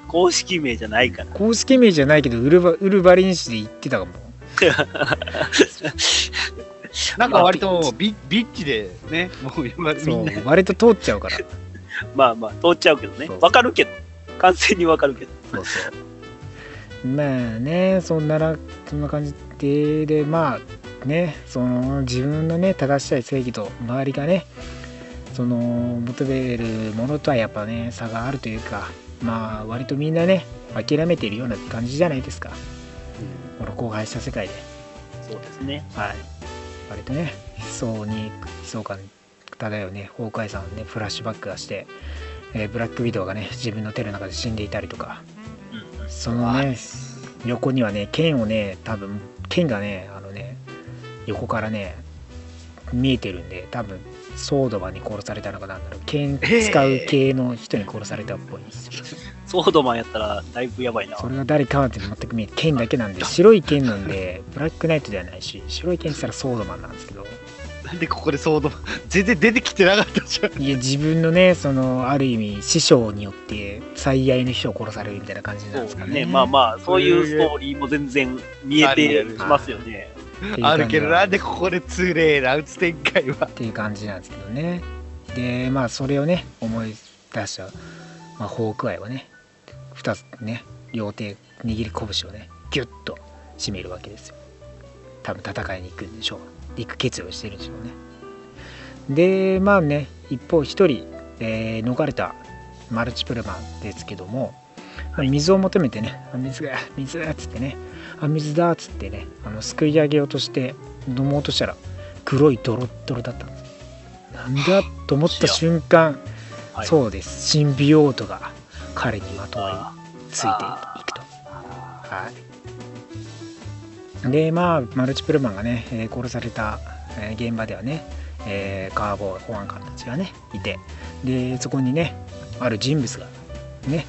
公式名じゃないから。公式名じゃないけどウルバウルバリン市で言ってたかも なんか割とビビッチでね、もう今みそんな。う割と通っちゃうから まあまあ、通っちゃうけどねわかるけど。完全にわかるけど。そうそうまあねそんならそんな感じででまあねその自分のね正したい正義と周りがねその求めるものとはやっぱね差があるというかまあ割とみんなね諦めているような感じじゃないですかこの荒廃した世界で。そうですね。はい。割とね悲壮に悲壮感漂うね。崩壊さんねフラッシュバックがして、えーブラックウィドウがね自分の手の中で死んでいたりとか。うんうん。そのね横にはね剣をね多分剣がねあのね横からね見えてるんで多分ソードマンに殺されたのかなんだろう。剣使う系の人に殺されたっぽいんですよ ソードマンやったらだいぶやばいな。それが誰かはって全く見えて剣だけなんで白い剣なんでブラックナイトではないし白い剣って言ったらソードマンなんですけどなんでここでソード、全然出てきてなかったじゃん。いや自分のねそのある意味師匠によって最愛の人を殺されるみたいな感じなんですかねね。まあまあ、そういうストーリーも全然見えてきますよね。あるけど、なんでここでつれえな、打つ展開は。っていう感じなんですけどねでまあそれをね思い出した、まあ、ホークアイはね2つね両手握り拳をねギュッと締めるわけですよ。多分戦いに行くんでしょう。行く決意をしてるんでしょうね。でまあね一方一人、えー逃れたマルチプルマンですけども、まあ水を求めてねあ水が水だっつってねあ水だっつってねあのすくい上げようとして飲もうとしたら黒いドロッドロだったんです。なんだと思った瞬間、はい。そうです。シンビオートが彼にまとわありついていくと。はい。でまあマルチプルマンがね、えー殺された、えー現場ではね、えーカーボーイ保安官たちがねいて。でそこにねある人物がね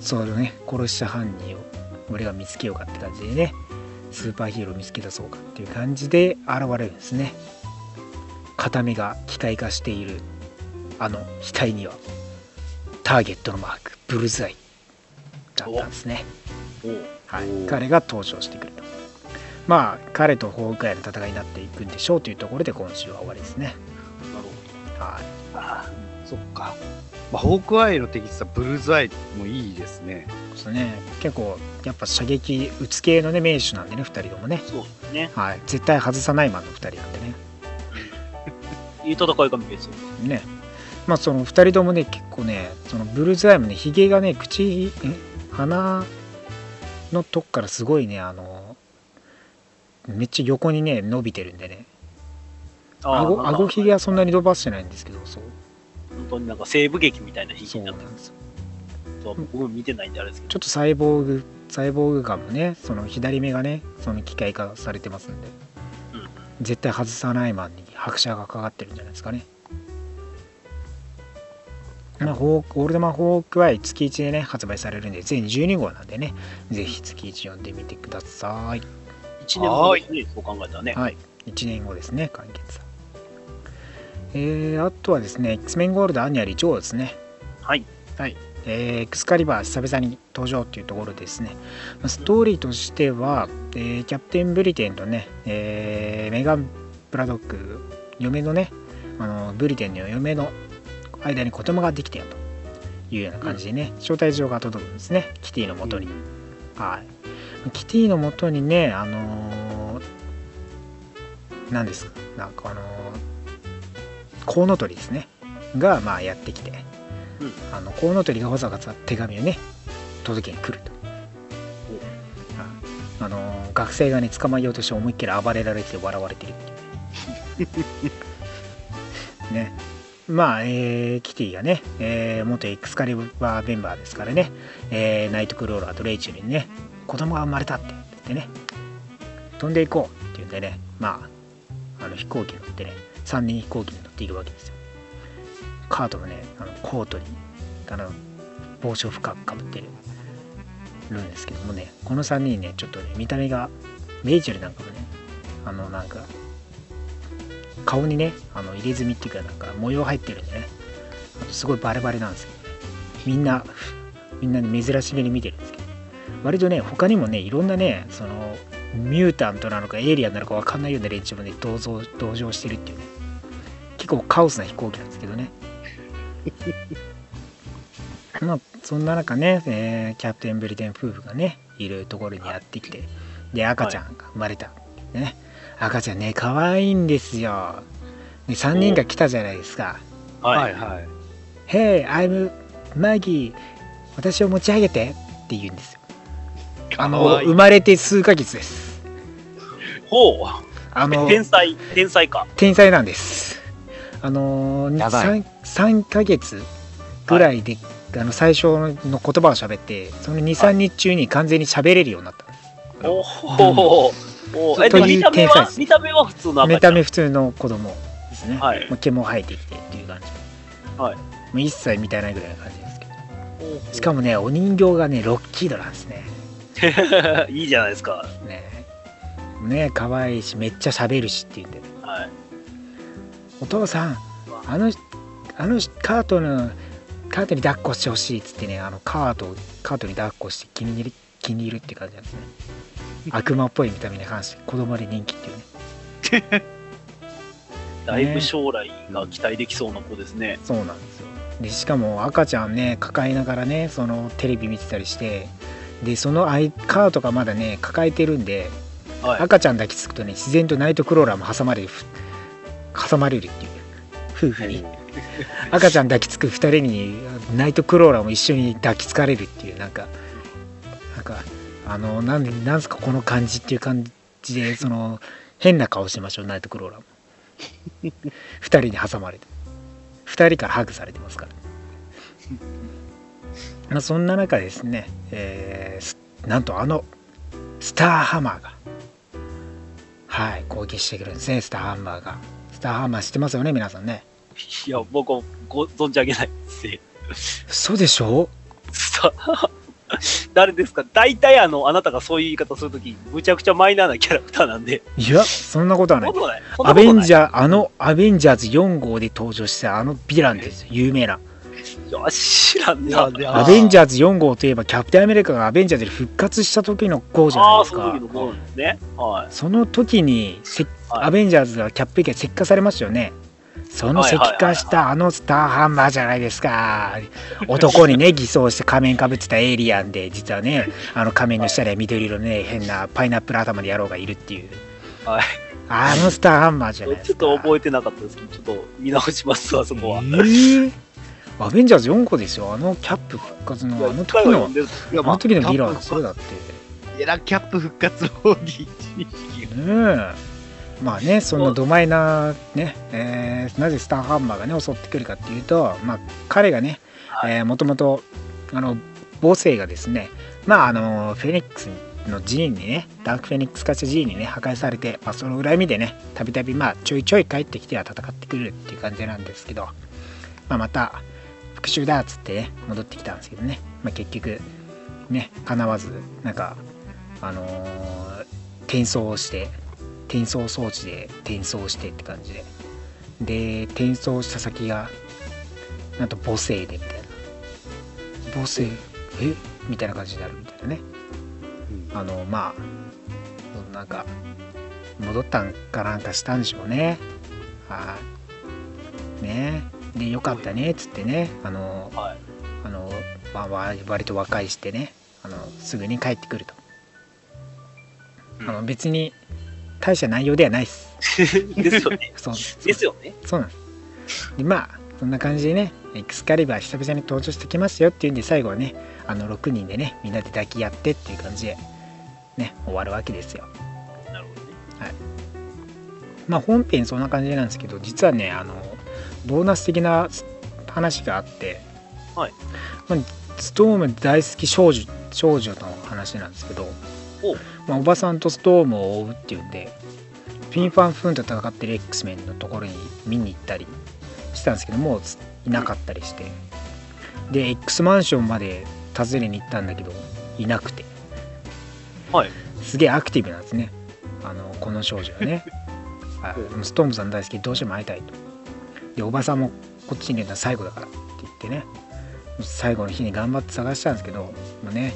そのね殺した犯人を俺が見つけようかって感じでねスーパーヒーローを見つけ出そうかっていう感じで現れるんですね。片目が機械化しているあの額にはターゲットのマークブルズアイだったんですね、はい。彼が登場してくると。まあ彼とホークアイの戦いになっていくんでしょうというところで今週は終わりですね。なるほはい。ど。あそっか。まあ、ホークアイの敵さ、ブルーズアイもいいですね。そうですね。結構やっぱ射撃打つ系のね名手なんでね2人ともね。そうですね。はい。絶対外さないマンの2人なんでね。いい戦いが見えそう。ねまあその2人ともね結構ねそのブルーズアイもねひげがね口え鼻のとこからすごいねあのめっちゃ横にね伸びてるんでね。顎あーなんか顎ひげはそんなに伸ばしてないんですけどそう。本当になんか西部劇みたいなひげになってなんですよ。る僕も見てないんであれですけど。ちょっとサイボーグサイボーグ感もねその左目がねその機械化されてますんで。うんうん。絶対外さないマンに拍車がかかってるんじゃないですかねまあ、ホークオールドマンホークアイ月1でね発売されるんで全12号なんでねぜひ月1読んでみてください。1年後。ですね、そう考えたらね。はい。1年後ですね完結えー、あとはですね X メンゴールドアニアリジョーですね。はい。はい、えーエクスカリバー久々に登場っていうところですね。まあストーリーとしては、えーキャプテンブリテンとね、えーメガン・ブラドック、嫁のね、あのブリテンの嫁の間に子供ができたよと。いうような感じでね、招待状が届くんですね、キティのもとに。はい。キティのもとにね、あのー何ですか、なんかあのーコウノトリですね、が、まあ、やってきて、あのコウノトリがわざわざ手紙をね届けに来ると、ああの学生がね捕まえようとして思いっきり暴れられて笑われてるっていうね。ねまあ、えーキティがね、えー元エクスカリバーメンバーですからね、えーナイトクローラーとレイチェルにね子供が生まれたって言ってね飛んでいこうって言うんでねまああの飛行機に乗ってね3人飛行機に乗っているわけですよ。カートもねあのコートにあの帽子を深くかぶってるんですけどもねこの3人ねちょっとね見た目がレイチェルなんかもねあのなんか顔にねあの入れ墨っていうかなんか模様入ってるんでね。すごいバレバレなんですけどねみんなみんなね珍しげに見てるんですけど。割とね他にもねいろんなねそのミュータントなのかエイリアンなのか分かんないような連中もね同乗同乗してるっていうね。結構カオスな飛行機なんですけどね。まあそんな中ね、えーキャプテンブリテン夫婦がねいるところにやってきてで赤ちゃんが生まれた、でね赤ちゃんね可愛いんですよ。で3人が来たじゃないですか。はい。はい。「Hey I'm Maggie. 私を持ち上げて」って言うんですよ。あの生まれて数ヶ月です。ほう。あの天才、天才か。天才なんです。あのーやばい。3, 3ヶ月ぐらいで、あの最初の言葉を喋ってその23日中に完全に喋れるようになったんです。おほおおえ、でもという見た目天才です。は見た目は普通の。見た目普通の子供ですね、はい。まあ毛も生えてきてっていう感じ。はい。もう一切見たないぐらいな感じですけど。しかもねお人形がねロッキードなんですね。いいじゃないですか。ね。ね可愛いしめっちゃ喋るしっていうんではい。お父さんあのあのカートのカートに抱っこしてほしいっつってねあのカートをカートに抱っこして気に入る気に入るって感じなんですね悪魔っぽい見た目に関して子供で人気っていうね。だいぶ将来が期待できそうな子ですね。そうなんですよ。でしかも赤ちゃんね抱えながらねそのテレビ見てたりしてでそのアイカートがまだね抱えてるんではい。赤ちゃん抱きつくとね自然とナイトクローラーも挟まれる挟まれるっていう。夫婦に。赤ちゃん抱きつく2人にナイトクローラーも一緒に抱きつかれるっていうなんかなんかあのなんでなんすかこの感じっていう感じで その変な顔してましょうナイトクローラーも。2人に挟まれて。2人からハグされてますから。まあそんな中ですね、えーすなんとあのスターハマーがはい攻撃してくるんですね。スターハンマーが。スターハンマー知ってますよね皆さんね。いや、僕はご存じ上げないですね。嘘でしょ？さ 誰ですか？大体あの、あなたがそういう言い方するとき、むちゃくちゃマイナーなキャラクターなんで。いやそんなことはない。アベンジャャーあのアベンジャーズ4号で登場したあのヴィランですよ有名なー。いや、知らんいなアベンジャャーズ4号といえばキャプテンアメリカがアベンジャーズで復活した時の号じゃなああ、いですか？その時の頃ですね。はい。その時にせはいアベンジャーズがキャップが石化されましたよねその石化したあのスターハンマーじゃないですか。男にね偽装して仮面かぶってたエイリアンで実はねあの仮面の下には緑色のね変なパイナップル頭で野郎がいるっていう。はい。あのスターハンマーじゃないですか。ちょっと覚えてなかったですけど、ちょっと見直しますわ、そこは。えー？アベンジャーズ4個ですよあのキャップ復活のあの時のあの時のヴィランそれだって。エラキャップ復活の方に一時うんまあねそのドマイナーね、えーなぜスターハンマーがね襲ってくるかっていうとまあ彼がねもともとあの母性がですねまああのフェニックスのジーンにねダークフェニックス化したジーンにね破壊されて、まあ、その恨みでねたびたびまあちょいちょい帰ってきては戦ってくるっていう感じなんですけど、まあ、また復讐だっつってね戻ってきたんですけどね、まあ、結局ね叶わずなんかあのー転送して転送装置で転送してって感じで。で転送した先がなんと母性でみたいな。母性？え？みたいな感じになるみたいなね。あのまあなんか戻ったんかなんかしたんでしょうね。はい。ね。でよかったねっつってね。あの、はい。あのわわ割と和解してね。あのすぐに帰ってくると、あの別に大した内容ではないです ですよね。そうですよね。そうなんですでまあそんな感じでねエクスカリバー久々に登場してきますよっていうんで最後はねあの6人でねみんなで抱き合ってっていう感じでね終わるわけですよなるほどね。まあ本編そんな感じなんですけど実はねあのボーナス的な話があって、はいまあ、ストーム大好き少女少女の話なんですけどおまあ、おばさんとストームを追うっていうんでフィン・ファン・フンと戦ってる X メンのところに見に行ったりしたんですけどもういなかったりして。で X マンションまで訪ねに行ったんだけどいなくて。はい。すげえアクティブなんですね。あのこの少女はね。はいストームさん大好きどうしても会いたいと。でおばさんもこっちにいるのは最後だからって言ってね。最後の日に頑張って探したんですけどもうね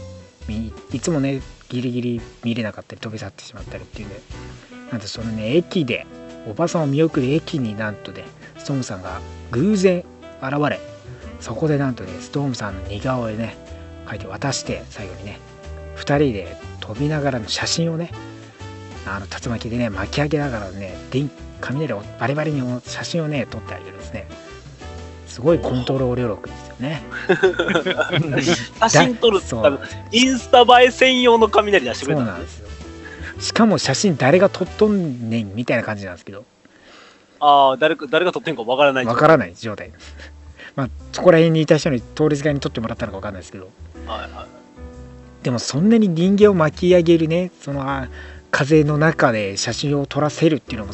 みいつもねギリギリ見れなかったり飛び去ってしまったりっていうんでなんとそのね駅でおばさんを見送る駅になんとねストームさんが偶然現れそこでなんとねストームさんの似顔絵ね描いて渡して最後にね2人で飛びながらの写真をねあの竜巻でね巻き上げながらね電雷をバリバリに写真をね撮ってあげるんですね。すごいコントロール力ですよ。ね。写真撮るそうあのインスタ映え専用の雷出してくそれたんでうなんですすよ。しかも写真誰が撮っとんねんみたいな感じなんですけど。ああ、誰か、誰が撮ってんかわからない。わからない状態。まあそこら辺にいた人に通りすがりに撮ってもらったのかわかんないですけど。はいはい。でもそんなに人間を巻き上げるねそのあ風の中で写真を撮らせるっていうのも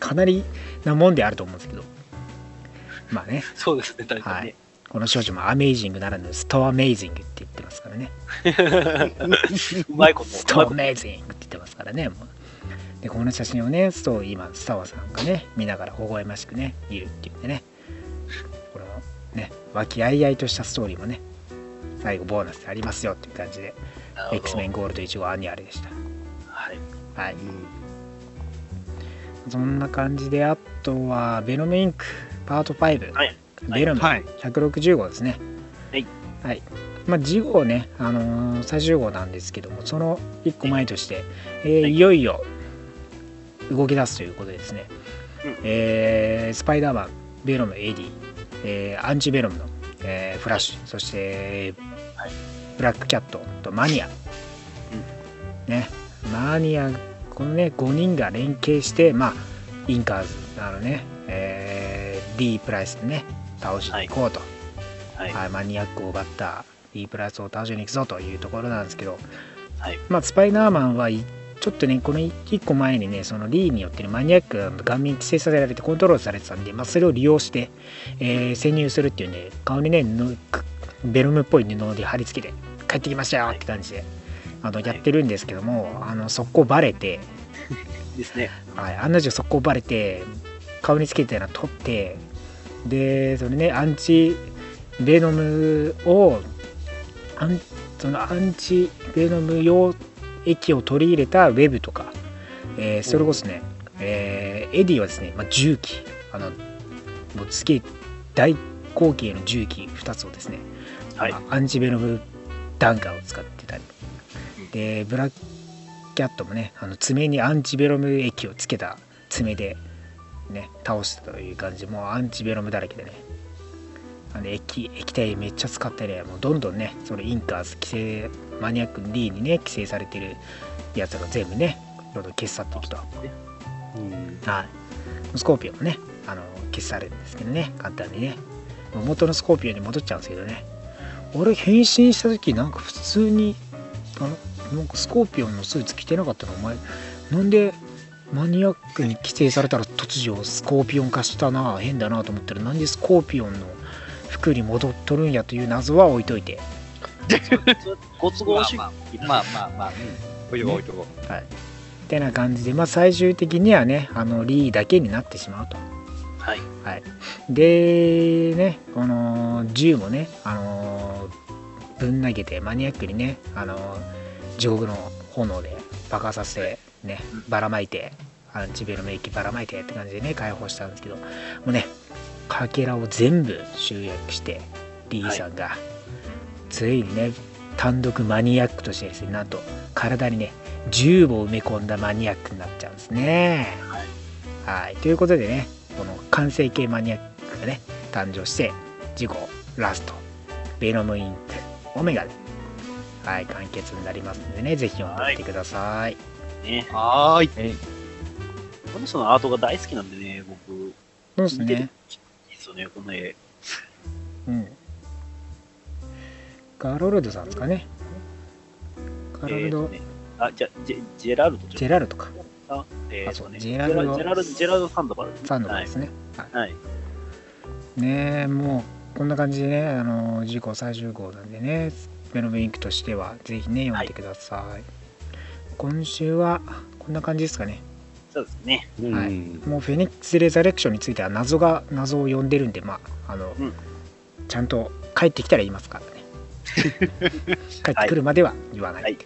かなりなもんであると思うんですけど。まあね。そうですね、確かにね。この少女もアメイジングならぬストアメイジングって言ってますからね。うまいこと。ストアメイジングって言ってますからね。もう。でこの写真をねスト今スタワさんがね見ながら微笑ましくねいるっていうんでね。このね和気あいあいとしたストーリーもね最後ボーナスでありますよっていう感じで X メンゴールド1号アニアルでした。はい。はい。そんな感じであとはベノムインクパート5、はいベノムはい。160号ですね。はい、はい。まあ、次号ね、あのー最終号なんですけどもその1個前として、えーはい。いよいよ動き出すということでですね、うん。えースパイダーマンベノム AD、えーアンチベノムの、えーフラッシュそして、はい。ブラックキャットとマニア、ね。マニアこのね5人が連携してまあインカーズあのね、えー D プライスでね倒しに行こうと、はい。はい、マニアックを奪った D プラスを倒しに行くぞというところなんですけど、はい。まあ、スパイダーマンはいちょっとねこの1個前にねそのリーによって、ね、マニアックが顔面規制させられてコントロールされてたんで、まあ、それを利用して、えー潜入するっていうんで顔にねぬベルムっぽい布で貼り付けて帰ってきましたよって感じで、あのやってるんですけども、あの速攻バレて、ですね。はい、案の定速攻バレて顔につけてたの取ってでそれねアンチベノムをアンそのアンチベノム用液を取り入れたウェブとか、えーそれこそね、えーエディはですね、まあ、重機あのもうすげえ大口径の重機2つをですね、はい。まあアンチベノムダンカーを使ってたりうんでブラックキャットもねあの爪にアンチベノム液をつけた爪でね倒したという感じ。でもうアンチベノムだらけでね。あの液液体めっちゃ使ってねもうどんどんねそのインカーズ規制マニアック D にね規制されてるやつが全部ねどんどん消し去っていくと、うん。はい、スコーピオンもねあの消し去れるんですけどね簡単にね。元のスコーピオンに戻っちゃうんですけどね。俺変身した時なんか普通にあのなんかスコーピオンのスーツ着てなかったの？お前なんでマニアックに規制されたら突如スコーピオン化したな変だなと思ったらなんでスコーピオンの服に戻っとるんやという謎は置いといてご都合主義。ま あまあまあまあ、うん。置いとこう置いとこう。ってな感じで、まあ、最終的にはねあのリーだけになってしまうと。はい。はい、でねこの銃もね、あのぶん投げてマニアックにね、あの地獄の炎で爆破させてねばらまいてアンチベルメイキばらまいてって感じでね解放したんですけどもうねかけらを全部集約してリーさんが、ついにね単独マニアックとしてですねなんと体にね銃を埋め込んだマニアックになっちゃうんですね。はい、ということでねこの完成形マニアックがね誕生して事故ラストベノムインクオメガで、はい、完結になりますのでねぜひ読んでみてください。ね。はーい。えこの人のアートが大好きなんでね、僕。そうですね。いいですよね、この絵。うん。ガロルドさんですかね。ガロルド、えーとねあ、じゃ、ジェジェラルドジェラルドか。あ、えーそうジェラルドジェラルド、ジェラルド・サンドバル。サンドバルですね。はい。はい。ねえもうこんな感じでねあの事故最終号なんでねベノムインクとしてはぜひね読んでください、今週はこんな感じですかね。そうですね。はい。うんもうフェニックス・レザレクションについては謎が謎を呼んでるんでまああの、うん。ちゃんと帰ってきたら言いますからね。帰ってくるまでは言わない、はい。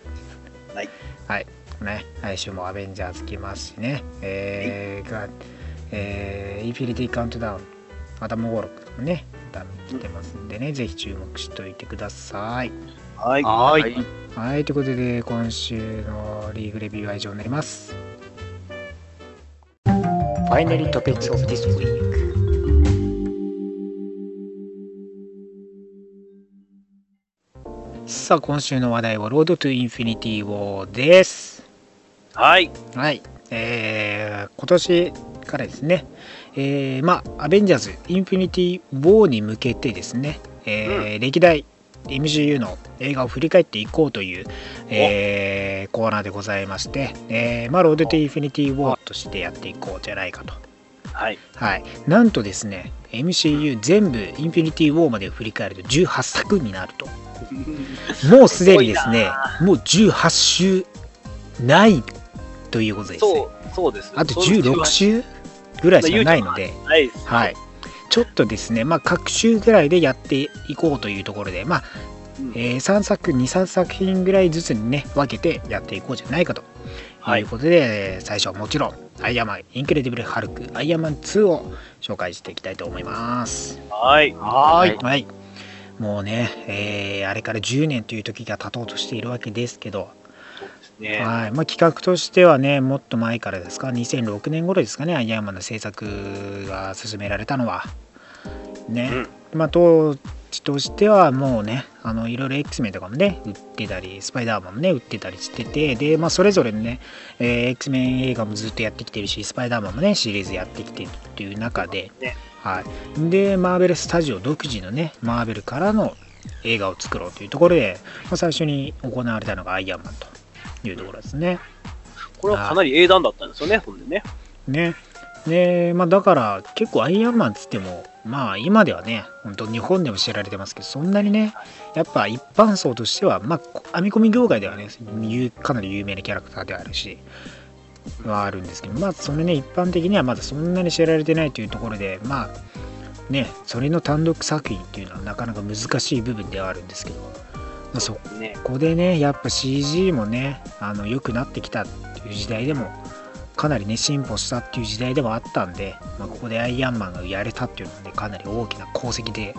はい。はい。ね。来週もアベンジャーズ来ますしね。えー、がえーインフィニティカウントダウンアダム・ウォーロックとかもね来てますんでね、ぜひ注目しておいてくださいはい。はーい。はいはいということで今週のリーグレビューは以上になります。Finally topics of this week. さあ今週の話題はロードトゥインフィニティウォーです。はい。はい、えー今年からですね、えーまあ、アベンジャーズ・インフィニティ・ウォーに向けてですね、えー歴代 MCU の映画を振り返っていこうという、えーコーナーでございまして、えーまあ、ロード・トゥ・インフィニティ・ウォーとしてやっていこうじゃないかと。はい。はい、なんとですね、MCU 全部インフィニティ・ウォーまで振り返ると18作になると。もうすでにですねす、もう18週ないということですね。そう、そうです。あとそういう16週ぐらいしかないので。はい。ちょっとですね、まあ、各週ぐらいでやっていこうというところで、まあ、うんえー3作、2、3作品ぐらいずつにね、分けてやっていこうじゃないかとはいいうことで、えー最初はもちろん、アイアンマン、インクレディブル・ハルク、アイアンマン2を紹介していきたいと思います。はい。はーい。はい。もうね、えーあれから10年という時が経とうとしているわけですけど、ね。はい。まあ、企画としてはね、もっと前からですか、2006年頃ですかね、アイアンマンの制作が進められたのは。ね、まあ、当時としてはもうね、あのいろいろ X メンとかもね、売ってたり、スパイダーマンもね、売ってたりしてて、で、まあ、それぞれのね、えー X メン映画もずっとやってきてるし、スパイダーマンもね、シリーズやってきてるっていう中で、ね。はい、で、マーベルスタジオ独自のね、マーベルからの映画を作ろうというところで、まあ、最初に行われたのがアイアンマンというところですね。これはかなり英断だったんですよね、ほんでね。ね。で、まあだから結構アイアンマンっつっても、まあ今ではね、本当日本でも知られてますけど、そんなにね、やっぱ一般層としては、まあ編み込み業界ではね、有かなり有名なキャラクターであるし、はあるんですけど、まあそのね、一般的にはまだそんなに知られてないというところで、まあね、それの単独作品っていうのはなかなか難しい部分ではあるんですけど、まあ、そね。ここでねやっぱ CG もねあの良くなってきたっていう時代でもかなりね進歩したっていう時代でもあったんで、まあ、ここでアイアンマンがやれたっていうのはねかなり大きな功績で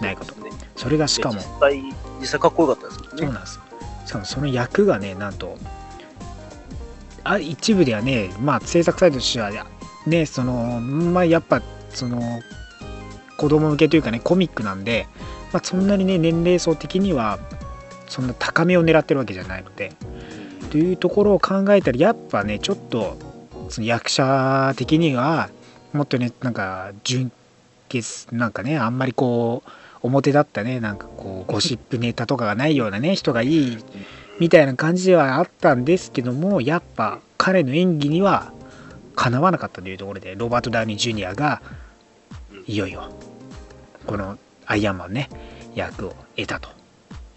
ないかとねそれがしかも実際、実際かっこよかったですもんね。そうなんですよしかもその役がねなんとあ一部ではねまあ制作サイトとしてはねそのまあやっぱその子供向けというかねコミックなんで、まあ、そんなにね年齢層的にはそんな高めを狙ってるわけじゃないので。というところを考えたらやっぱねちょっとその役者的にはもっとねなんか純潔なんかねあんまりこう表だったねなんかこうゴシップネタとかがないようなね人がいいみたいな感じではあったんですけどもやっぱ彼の演技にはかなわなかったというところでロバート・ダウニー・ジュニアがいよいよこのアイアンマンね役を得たと。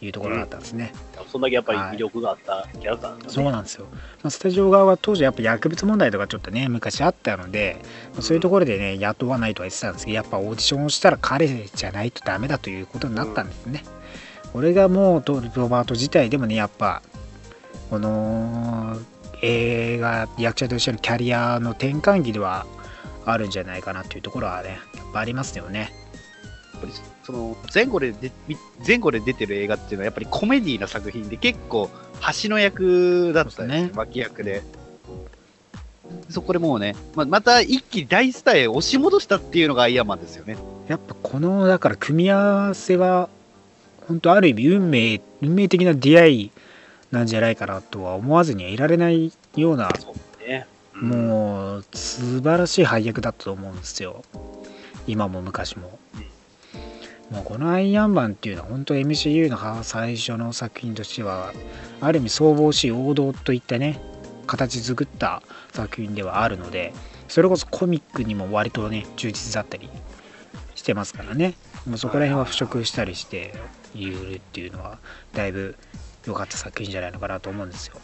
いうところだったんですね。そんだけやっぱり魅力があったキャラクターなんだねそうなんですよ。まあスタジオ側は当時やっぱ薬物問題とかちょっとね昔あったのでまあそういうところでね雇わないとは言ってたんですけどやっぱオーディションをしたら彼じゃないとダメだということになったんですね。これがもうとロバート自体でもねやっぱこの映画役者としてのキャリアの転換期ではあるんじゃないかなというところはねやっぱありますよね。その前後ででみ前後で出てる映画っていうのはやっぱりコメディな作品で結構橋の役だったね。脇役で。そこでもうね、ままた一気に大スターへ押し戻したっていうのがアイアンマンですよね。やっぱこのだから組み合わせは本当ある意味運命運命的な出会いなんじゃないかなとは思わずにはいられないようなね。うもう素晴らしい配役だったと思うんですよ。今も昔ももうこの「アイアンマン」っていうのは本当 MCU の最初の作品としてはある意味総合しい王道といったね形作った作品ではあるのでそれこそコミックにも割とね充実だったりしてますからね。もうそこら辺は腐食したりしているっていうのはだいぶ良かった作品じゃないのかなと思うんですよ。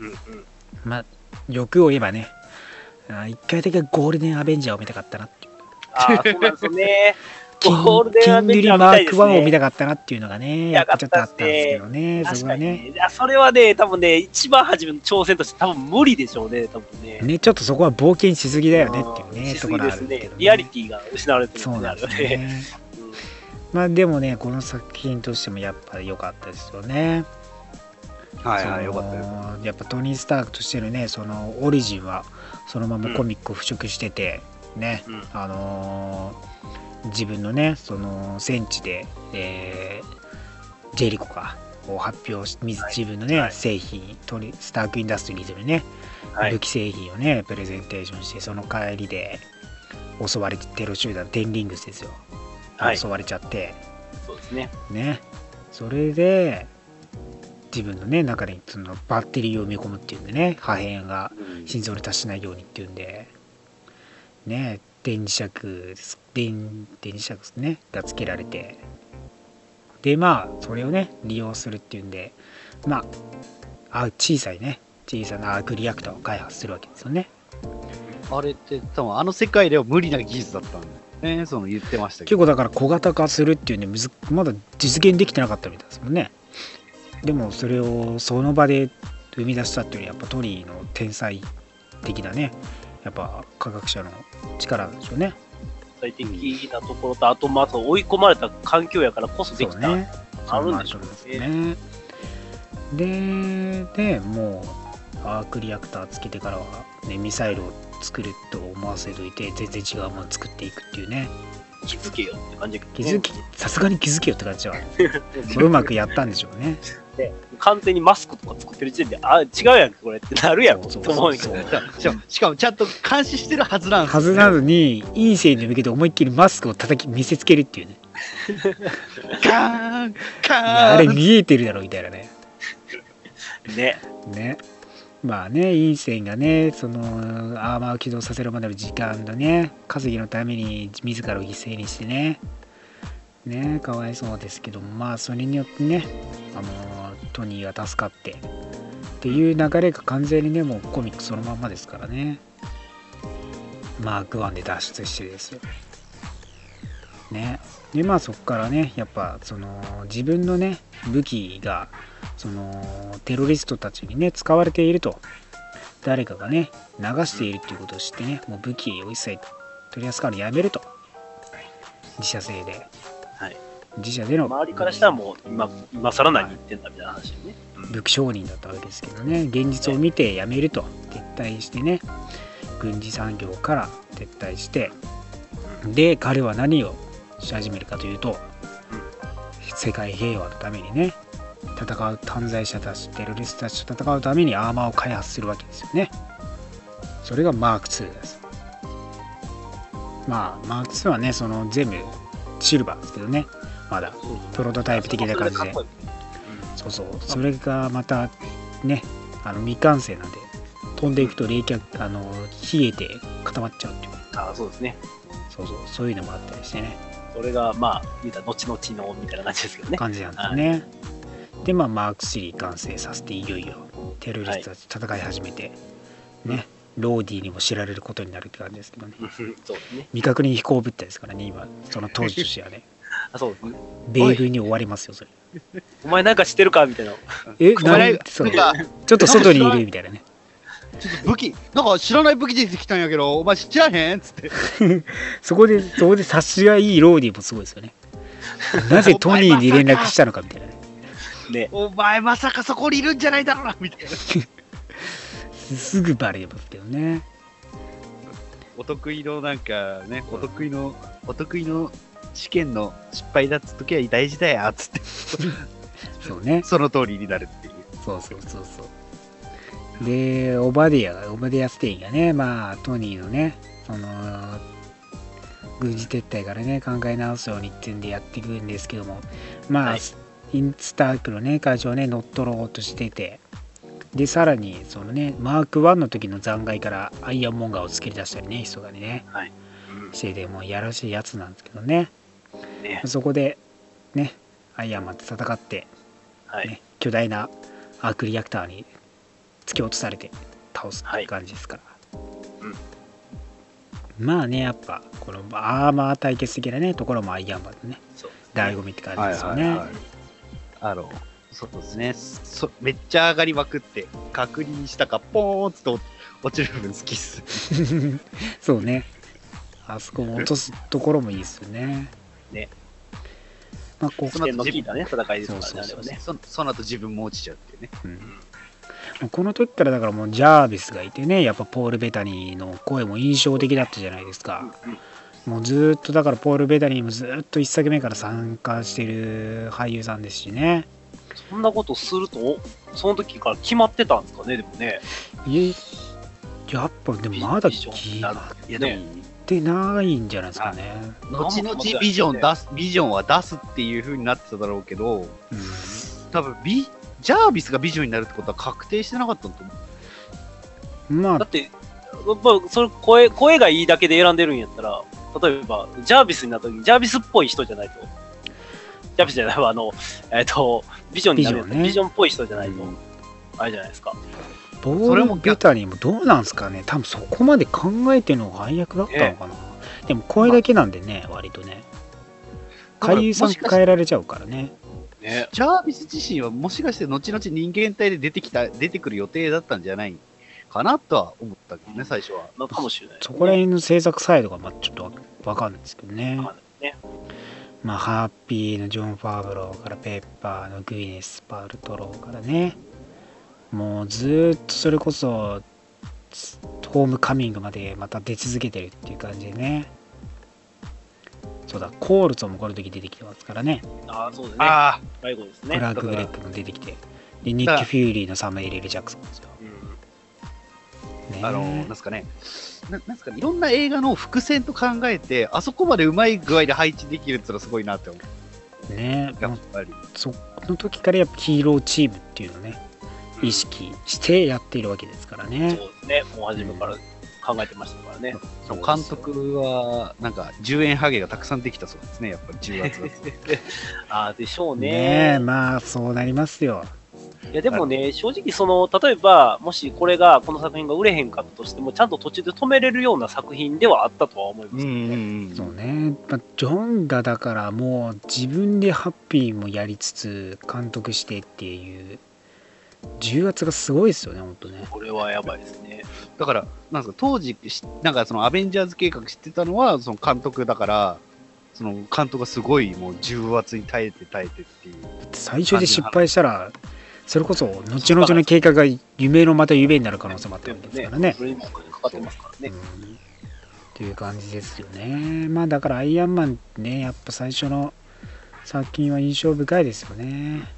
うんうん。まあ欲を言えばねあ一回だけゴールデンアベンジャーを見たかったなっていう。ああ、そうなんですよね。キンゴールデンアベンジャーキングリマーク1を見見たかったなっていうのがねやっぱちょっとあったんですけどねそこはね。ね。いや、それはね、多分ね、一番初めの挑戦として多分無理でしょうね、多分ね。ねちょっとそこは冒険しすぎだよねっていうねところあですね。るんですけど。リアリティが失われてるそうなんですね。ね。まあでもねこの作品としてもやっぱ良かったですよね。はいはいかったです。やっぱトニー・スタークとしてのねそのオリジンはそのままコミックを腐食してて、ね、うん。あのー自分のねその戦地で、えージェリコがを発表し自自分のね、はい。製品トニスターク・インダストリーズのね、はい。武器製品をねプレゼンテーションしてその帰りで襲われてテロ集団テンリングスですよ、はい。襲われちゃって。そうですね。ね。それで自分のね中にそのバッテリーを埋め込むっていうんでね破片がうん。心臓に達しないようにっていうんで。ね電磁石です電電磁石ですねがつけられて。でまあそれをね利用するっていうんでまああ小さいね。小さなアークリアクターを開発するわけですよね。あれって多分あの世界では無理な技術だったんだよね。その言ってましたけど。結構だから小型化するっていうんでむずまだ実現できてなかったみたいですもんね。でもそれをその場で生み出したっていうのはやっぱトリーの天才的なねやっぱ科学者の力なんでしょうね最適なところと、あと、まあ、追い込まれた環境やからこそできた。ね。あるんでしょうね。んでででもうアークリアクターつけてからは、ね、ミサイルを作ると思わせといて全然違うもの作っていくっていうね。気づけよって感じ。気づきさすがに気づけよって感じは。うまくやったんでしょうね。ね完全にマスクとか作ってる時点で、あ、違うやんけ、これってなるやろ、そうと思うんやけどそうしかもしかもちゃんと監視してるはずなんですはずなのに陰性に向けて思いっきりマスクを叩き見せつけるっていうねカーンカーンれ見えてるだろみたいなねね。ねまあね陰線がねそのアーマーを起動させるまでの時間だね稼ぎのために自らを犠牲にしてねねかわいそうですけどまあそれによってねあのトニーが助かってっていう流れが完全にねもうコミックそのまんまですからね。マーク1で脱出してです。よね。でまあそこからねやっぱその自分のね武器がそのテロリストたちにね使われていると誰かがね流しているっていうことを知ってねもう武器を一切取り扱うのやめると。自社製で、はい。自社での周りからしたらもう、今、今更何言ってんだみたいな話よね。武器商人だったわけですけどね。現実を見てやめると。撤退してね。軍事産業から撤退して。で彼は何をし始めるかというと世界平和のためにね戦う犯罪者たちテロリストたちと戦うためにアーマーを開発するわけですよね。それがマーク2です。まあマーク2はねその全部シルバーですけどね。まだ。プロトタイプ的な感じで。そうそう。それがまたねあの未完成なんで飛んでいくと冷却あの冷えて固まっちゃうっていう。あそうですね。そうそう。そういうのもあったりしてね。それが、まあ、言うたら後々のみたいな感じですけどね。感じなんですね。で、まあ、マーク3完成させて、いよいよテロリストたち戦い始めて、ね、ローディにも知られることになるって感じですけどね。う んそうですね。未確認飛行物体ですからね、今、その当時としてはね。あそうですね。米軍に追われますよ、それ。お前なんか知ってるかみたいな。え、何そうなんかちょっと外にいるみたいなね。ちょっと武器、なんか知らない武器出てきたんやけど、お前知らへんっつって。そこで、そこで察しがいいローディもすごいですよね。なぜトニーに連絡したのかみたいなね。ね。お前まさかそこにいるんじゃないだろうなみたいな。すぐバレますけどね。お得意のなんかね、お得意の、お得意の試験の失敗だっつっときは大事だよっつって、そうね。その通りになるっていう。そうそうそうそう。で、オバディアが、オバディアステインがね、まあ、トニーのね、その、軍事撤退からね、考え直すようにってんでやっていくんですけども、まあ、はいインスタークのね、会長をね、乗っ取ろうとしてて、で、さらに、そのね、マーク1の時の残骸からアイアンモンガーを作り出したりね、人がね、うんしてて、もうやらしいやつなんですけどね、ね。そこで、ね、アイアンマンと戦って、はい。ね、巨大なアークリアクターに突き落とされて倒すっていう感じですから、まあねやっぱこのアーマー対決的なねところもアイアンマンのねそう。醍醐味って感じですよね、あの、そうですね。そめっちゃ上がりまくって、確認したか、ポーンって落落ちる部分好きっす。そうねあそこも落とすところもいいですよねねまあこう視点の効いたね、戦いですからね、ね。そその後自分も落ちちゃうっていうね。うんこの時からだからもうジャービスがいてねやっぱポール・ベタニーの声も印象的だったじゃないですか、うんもうずーっとだからポール・ベタニーもずーっと一作目から参加してる俳優さんですしねそんなことすると、その時から決まってたんですかね、でもね。いえやっぱでもまだビジョン決まって。ないんじゃないですかね、後々ビジョン出す、ビジョンは出すっていう風になってただろうけど、うん。多分ビ、ジャービスがビジョンになるってことは確定してなかったと思う。まあ。だって、やっぱそれ声声がいいだけで選んでるんやったら、例えば、ジャービスになった時に、ジャービスっぽい人じゃないと、ジャービスじゃないわ、あの、えっ、と、ビジョンになるビジね。ビジョンっぽい人じゃないと、うん。あれじゃないですか。ポール・ベタニーもどうなんすかね。多分そこまで考えてるのが配役だったのかな、でも声だけなんでね割とね。俳優さん変えられちゃうからね。ね。ジャービス自身はもしかして後々人間体で出てきた、出てくる予定だったんじゃないかなとは思ったけどね、最初は。なかもしれない、そこら辺の制作サイドがまあちょっとわわかんないですけどね。まあね。まあハッピーのジョン・ファーブローからペッパーのグイネス・パルトローからね。もうずーっとそれこそホームカミングまでまた出続けてるっていう感じでね。そうだコールソンもこの時出てきてますからね。ああ、そうだね。あ最後ですクね。ラーク・グレッグも出てきて。でニッキ・フューリーのサムエル・エル・ジャクソンですよ、あ、あの、なんすかね。ななんすかね、いろんな映画の伏線と考えて、あそこまでうまい具合で配置できるってのはすごいなって思う。ねやっぱり。その時からやっぱヒーローチームっていうのをね意識してやっているわけですからそうねですね。もう初めから考えてましたからね。その監督は、なんか、10円ハゲがたくさんできたそうですね、やっぱり10月。ああ、でしょうねね。えまあそうなりますよいやでもね、正直その、例えば、もしこれが、この作品が売れへんかったとしても、ちゃんと途中で止めれるような作品ではあったとは思いますけどね。んそうね、まあ、ジョンがだからもう自分でハッピーもやりつつ監督してっていう重圧がすごいですよね本当ねこれはやばいですね。だから、なんですか、当時し、なんかそのアベンジャーズ計画知ってたのは、その監督だから、その監督がすごいもう重圧に耐えて耐えてっていう。最初で失敗したらそれこそ後々の計画が夢のまた夢になる可能性もあったわけですからね。それにもお金かかってますからね。うん。っていう感じですよね。まあだからアイアンマンねやっぱ最初の作品は印象深いですよね。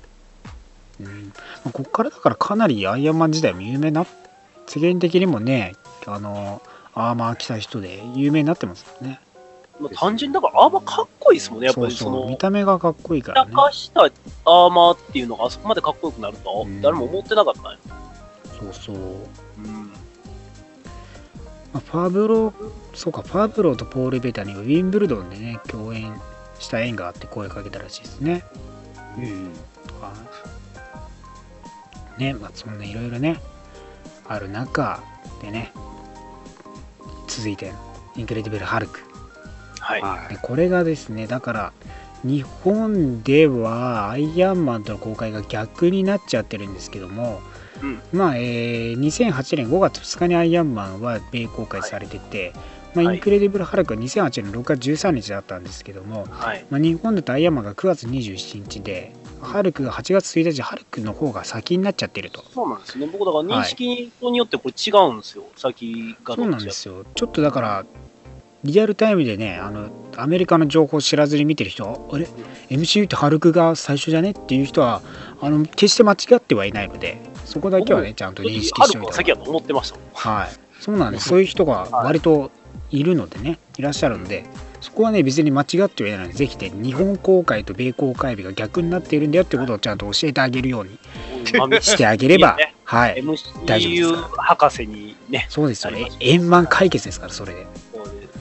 うん。まあこっからだからかなりアイアンマン時代も有名な世間的にもねあのアーマー着た人で有名になってますよねまあ、単純にだからアーマーかっこいいですもんね、やっぱりその。見、た目がかっこいいからね。高したアーマーっていうのがあそこまでかっこよくなると誰も思ってなかったんよ。そうそう、うん。まあ、ファブロそうかファブロとポール・ベタにはウィンブルドンでね共演した縁があって声かけたらしいですね。うん。はいねまあそんないろいろねある中でね続いてインクレディブル・ハルクはい。これがですねだから日本ではアイアンマンとの公開が逆になっちゃってるんですけども、うんまあ、えー2008年5月2日にアイアンマンは米公開されてて、まあ、はいインクレディブル・ハルクは2008年6月13日だったんですけども、はい。まあ、日本だとアイアンマンが9月27日でハルクが8月1日ハルクの方が先になっちゃってるとそうなんですね。僕、だから認識によってこれ違うんですよ。先がそうなんですよちょっとだからリアルタイムでねあのアメリカの情報を知らずに見てる人はあれ？MCU ってハルクが最初じゃね？っていう人はあの決して間違ってはいないのでそこだけはねちゃんと認識しておいた先やと思ってました。はい。そうなんです。そういう人が割といるのでねいらっしゃるのでそこはね別に間違ってはいないのでぜひね日本公開と米公開日が逆になっているんだよってことをちゃんと教えてあげるようにしてあげればいいよね。はい。大丈夫です博士にね、そうですよね。円満解決ですからそれで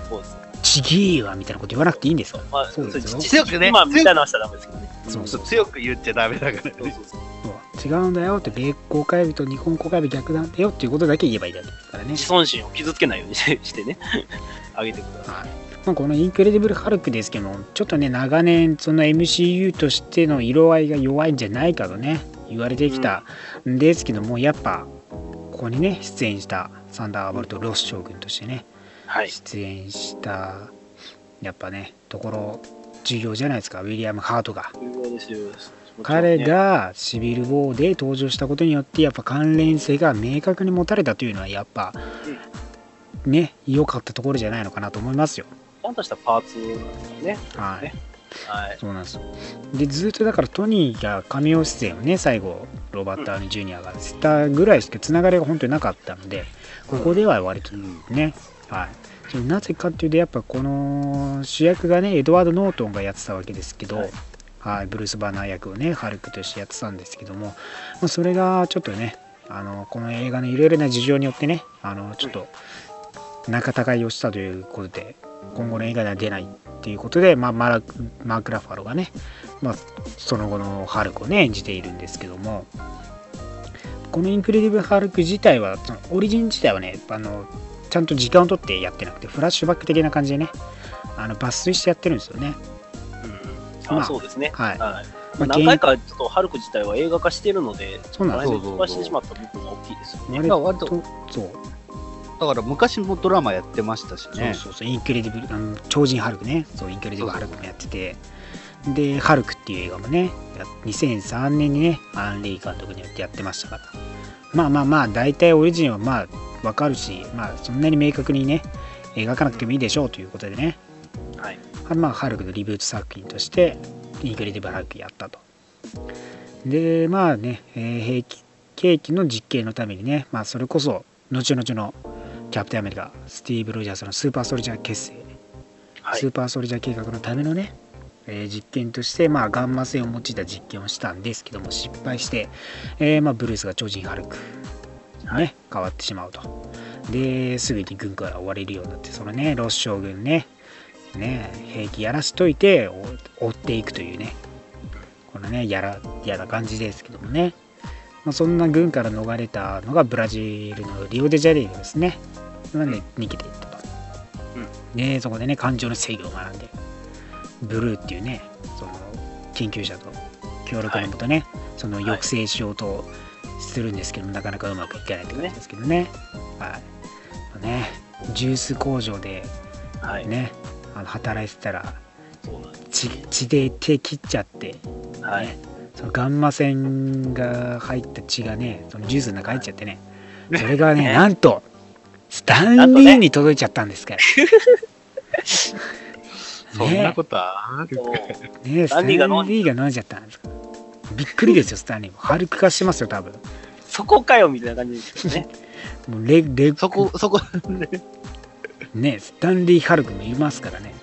そうで。ちげえわみたいなこと言わなくていいんですよまあ、そうですよ強くね、まあ、みたいなのはしたらダメですけどね。そうそう強く言っちゃダメだからね。そうそうそう。そう違うんだよって米公開日と日本公開日逆なんだよっていうことだけ言えばいいだけですからね、自尊心を傷つけないようにしてね、あげてください。はいまあ、このインクレディブル・ハルクですけどもちょっとね長年その MCU としての色合いが弱いんじゃないかとね言われてきたんですけどもやっぱここにね出演したサンダーボルト・ロス将軍としてねはい。出演したやっぱねところ重要じゃないですかウィリアム・ハートが。彼がシビル・ウォーで登場したことによってやっぱ関連性が明確に持たれたというのはやっぱね良かったところじゃないのかなと思いますよ。ちゃんとしたパーツね。はい。ねはい。そうなんですよ。でずっとだからトニーが神尾出演をね最後ロバート・ダウニー・ジュニアがしたぐらいしかつながりが本当になかったのでここでは割とね、はい。なぜかっていうとやっぱこの主役がねエドワード・ノートンがやってたわけですけど、はい。はい、ブルース・バナー役をねハルクとしてやってたんですけども、まあ、それがちょっとねあのこの映画のいろいろな事情によってねあのちょっと仲違いをしたということで今後の映画では出ないっていうことで、まあ、マラマーク・ラファロがね、まあ、その後のハルクをね演じているんですけどもこのインクレディブル・ハルク自体はそのオリジン自体はねあのちゃんと時間を取ってやってなくてフラッシュバック的な感じでねあの抜粋してやってるんですよね。うん。まああそうですね。はい。はい。まあ何回かちょっとハルク自体は映画化してるので、そうなんですよ。飛ばしてしまった部分が大きいですよね。割割ととそう。だから昔もドラマやってましたしそうね。そうそう。インクレディブルあの超人ハルクね。そうインクレディブルハルクもやってて。でハルクっていう映画もねや2003年にねアン・リー監督によってやってましたから。まあまあまあ大体オリジンはまあわかるしまあそんなに明確にね描かなくてもいいでしょうということでね。はい。まあハルクのリブート作品としてインクレディブルハルクやったと。でまあね、えー兵器兵器の実験のためにねまあそれこそ後々のキャプテンアメリカスティーブ・ロジャースのスーパーソルジャー血清、はい。スーパーソルジャー計画のためのね、えー実験として、まあ、ガンマ線を用いた実験をしたんですけども失敗して、えーまあ、ブルースが超人ハルク、ねはい変わってしまうと。ですぐに軍から追われるようになってそのねロス将軍ねね兵器やらしといて追追っていくというね。このねやら嫌な感じですけどもね、まあ、そんな軍から逃れたのがブラジルのリオデジャネイロですね。なん。で逃げていったと、でそこでね感情の制御を学んでブルーっていうねその研究者と協力のもとね、その抑制しようとするんですけども、なかなかうまくいかないって感じですけどね。はい。まあねジュース工場ではい。ねあの働いてたら血血で手切っちゃって、す。はい。ねそのガンマ線が入った血がねそのジュースの中入っちゃってね。それがねね なんとスタンリーに届いちゃったんですから、そんなことあるそうね。スタンリーが飲んじゃったんです。かびっくりですよ、スタンリーも。ハルク化してますよ、多分。そこかよみたいな感じですよね。もうレレそこ、そこ、ね、ね、スタンリー・ハルクもいますからね。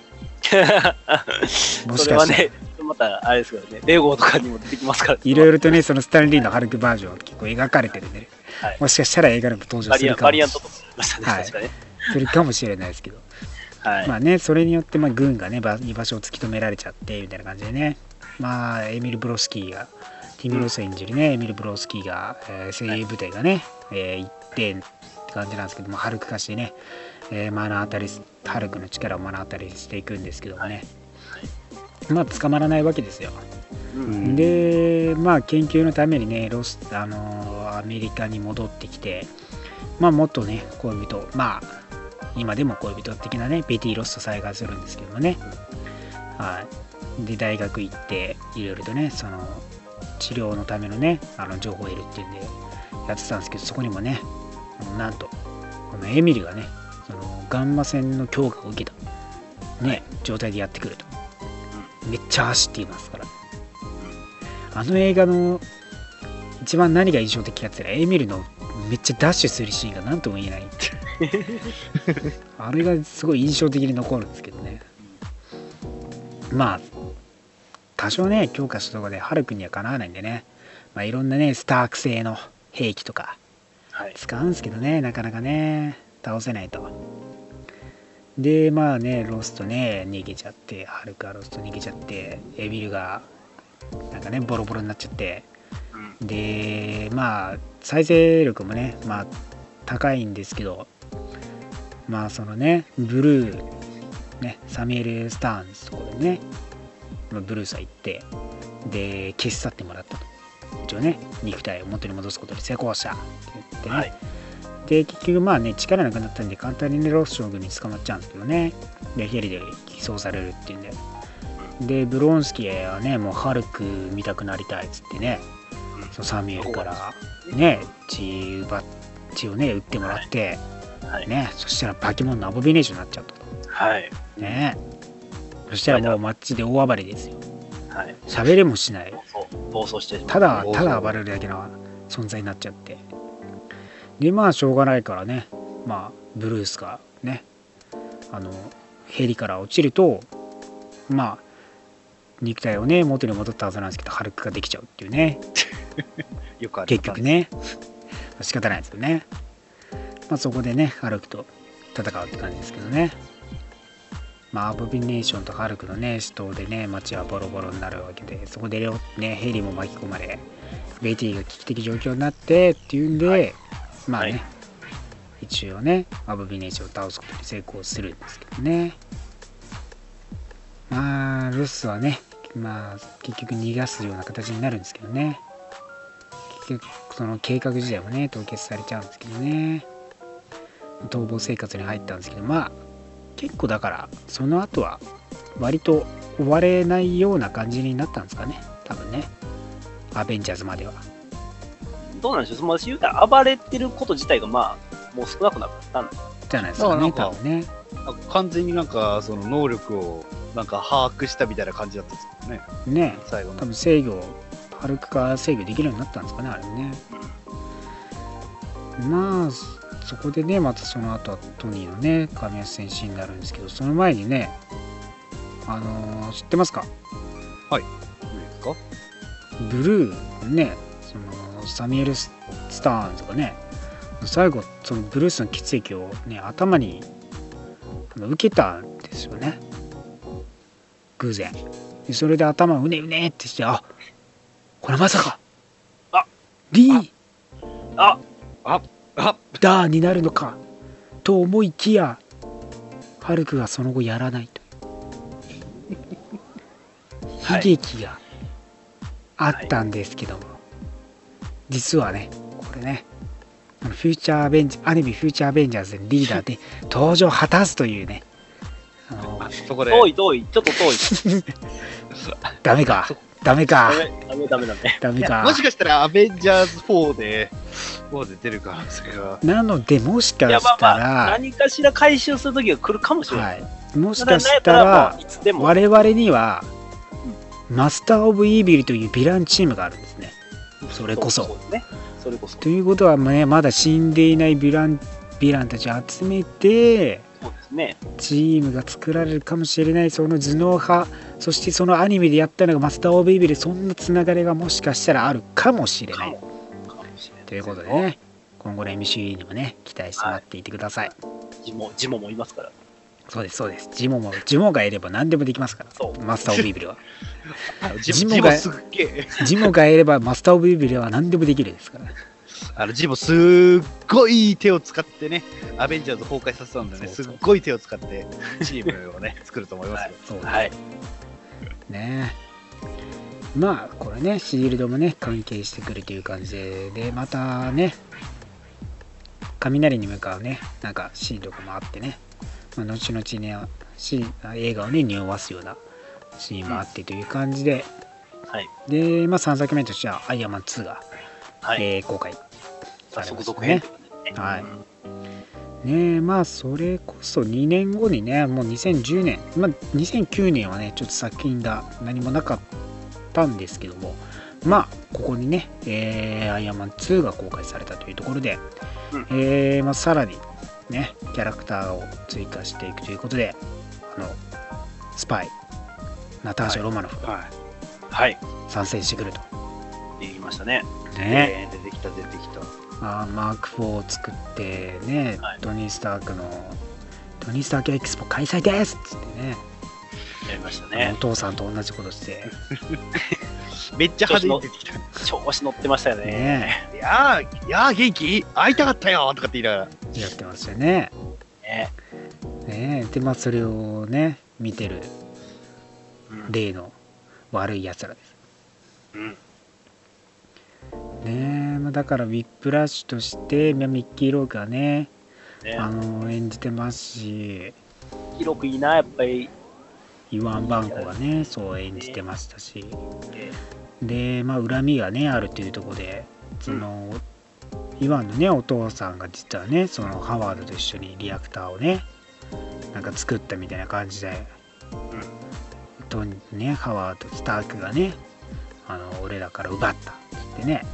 もしかしたら、ね、またあれですけどね、レゴとかにも出てきますから、いろいろとね、そのスタンリーのハルクバージョンは結構描かれてるんで、はいもしかしたら映画でも登場するかもしたね、はい。するかもしれないですけど、はい。まあね、それによってまあ軍がね、ば居場所を突き止められちゃってみたいな感じでね、まあ、エミル・ブロンスキーが、ティム・ロス演じるね、エミル・ブロンスキーが、えー精鋭部隊がね、えー行ってって感じなんですけども、ハルク化してね、えー目の当たりす、ハルクの力を目の当たりしていくんですけどもね、まあ、捕まらないわけですよ。うん。で、まあ、研究のためにね、ロス、あのーアメリカに戻ってきて、まあ、もっとね、恋人、まあ、今でも恋人的なね、ベティ・ロスと再会するんですけどもね、はい。で、大学行って、いろいろとね、その、治療のためのね、あの情報を得るっていうんで、やってたんですけど、そこにもね、なんと、このエミリがね、そのガンマ線の強化を受けた、ね、状態でやってくると。めっちゃ走っていますから。あの映画の一番何が印象的かって言ったら、エミルのめっちゃダッシュするシーンが何とも言えないっていう あれがすごい印象的に残るんですけどね。まあ、多少ね、強化したところでハルクにはかなわないんでね、まあ、いろんなね、スターク製の兵器とかはい。使うんですけどね、なかなかね、倒せないと。で、まあね、ロストね、逃げちゃって、ハルクはロスト逃げちゃって、エビルが、なんかね、ボロボロになっちゃって、うんで、まあ、再生力もね、まあ、高いんですけど、まあ、そのね、ブルー、ね、サミュエル・スターンズとでね、まあブルースは行って、で、消し去ってもらったと。一応ね、肉体を元に戻すことに成功したって言ってね、はい。で結局まあね力なくなったんで簡単にねロス将軍に捕まっちゃうんですけどね。でヘリで寄送されるっていうんで。でブロンスキーはねもうハルク見たくなりたいっつってね。そのサミュエルからね血ば血をね打ってもらって。はい。ねそしたらバケモンのアボビネーションになっちゃったと。はい。ねそしたらもう街で大暴れですよ。はい。喋れもしない。暴走してただただ暴れるだけの存在になっちゃって。でまあしょうがないからね。まあブルースがねあのヘリから落ちるとまあ肉体をね元に戻ったはずなんですけどハルクができちゃうっていうね。よくある。結局ね。仕方ないですよね。まあそこでねハルクと戦うって感じですけどねまあアボビネーションとハルクのね死闘でね街はボロボロになるわけでそこでねヘリも巻き込まれベティが危機的状況になってっていうんで、まあね、はい。一応ねアボビネーションを倒すことに成功するんですけどね。まあルスはねまあ結局逃がすような形になるんですけどね。結局その計画自体もね凍結されちゃうんですけどね。逃亡生活に入ったんですけどまあ結構だからその後は割と終われないような感じになったんですかね。多分ね。アベンジャーズまでは。どうなんでしょう、その言うたら暴れてること自体が、まあ、もう少なくなったんでじゃないですかね。だからなんか多分ね。完全になんかその能力をなんか把握したみたいな感じだったんですよね。ね。最後の。多分制御ハルク化制御できるようになったんですかねあれね。まあそこでねまたその後はトニーのね神安戦士になるんですけどその前にねあのー知ってますか？い。いですか？ブルーねそのサミュエル・スターンズがね最後そのブルースの血液をね頭に受けたんですよね。偶然。でそれで頭をうねうねってしてあこれまさか。あリー。ああダーになるのかと思いきやハルクがその後やらないと はい。悲劇があったんですけども、実はねこれねあのフューチャーアベンジアニメフューチャーアベンジャーズでリーダーで登場を果たすというねあのあそこで。遠い遠い、ちょっと遠い。ダメかダメかダメ、ダメ、ダメ、ダメ。かもしかしたらアベンジャーズ4で4で出る可能性がなのでもしかいや、まあしたまあ、ら、何かしら回収するときが来るかもしれない。はい、もしかしたら。我々にはマスター・オブ・イービルというヴィランチームがあるんですね。それこそそうですね。それこそ。ということは、ね、まだ死んでいないヴィランヴィランたちを集めてそうですね。チームが作られるかもしれないその頭脳派そしてそのアニメでやったのがマスター・オブ・イービルそんなつながりがもしかしたらあるかもしれない。ということで。ね今後の MCU にもね期待して待っていてください、ジモ、ジモもいますから。そうですそうですジモもジモがいれば何でもできますからそう。マスター・オブ・イービルは ジジモがモジモすっげえ。ジモがいればマスター・オブ・イービルは何でもできるですからあのジモすっごい手を使ってね、アベンジャーズ崩壊させたんでね、すっごい手を使って チームをね、作ると思いますよ。はい。ねまあこれねシールドもね関係してくるという感じででまたね雷に向かうねなんかシーンとかもあってね、まあ、後々ねシーン映画をね匂わすようなシーンもあってという感じで、はい。で、まあ、3作目としては「アイアンマン2が」はい。えー公開されましたね。はいうんねえまあそれこそ2年後にねもう2010年まあ2009年はねちょっと作品が何もなかったんですけどもまあここにね、えーアイアンマン2が公開されたというところで、うんえーまあ、さらにねキャラクターを追加していくということであのスパイナターシャ・ロマノフがはい。はい。参戦してくると、言いましたね。ねえー出てきた、出てきた。あーマーク4を作ってね、はいトニー・スタークのトニー・スタークエキスポ開催ですっつってねやりましたおね。父さんと同じことして めっちゃ派手に出てきた。調子乗ってましたよね。ねいやー、いやー元気会いたかったよとかって言いながら。やってましたよね。ねねでまあそれをね見てるうん例の悪いやつらです。うん。ねまあ、だからウィップラッシュとしてまあミッキー・ロークがねね。あの演じてますし。記録いいな、やっぱり。イワン・バンコがねそう演じてましたし。えでまあ恨みがねあるというところでその、イワンのねお父さんが実はねそのハワードと一緒にリアクターをねなんか作ったみたいな感じで、とねハワードスタークがねあの俺らから奪ったってね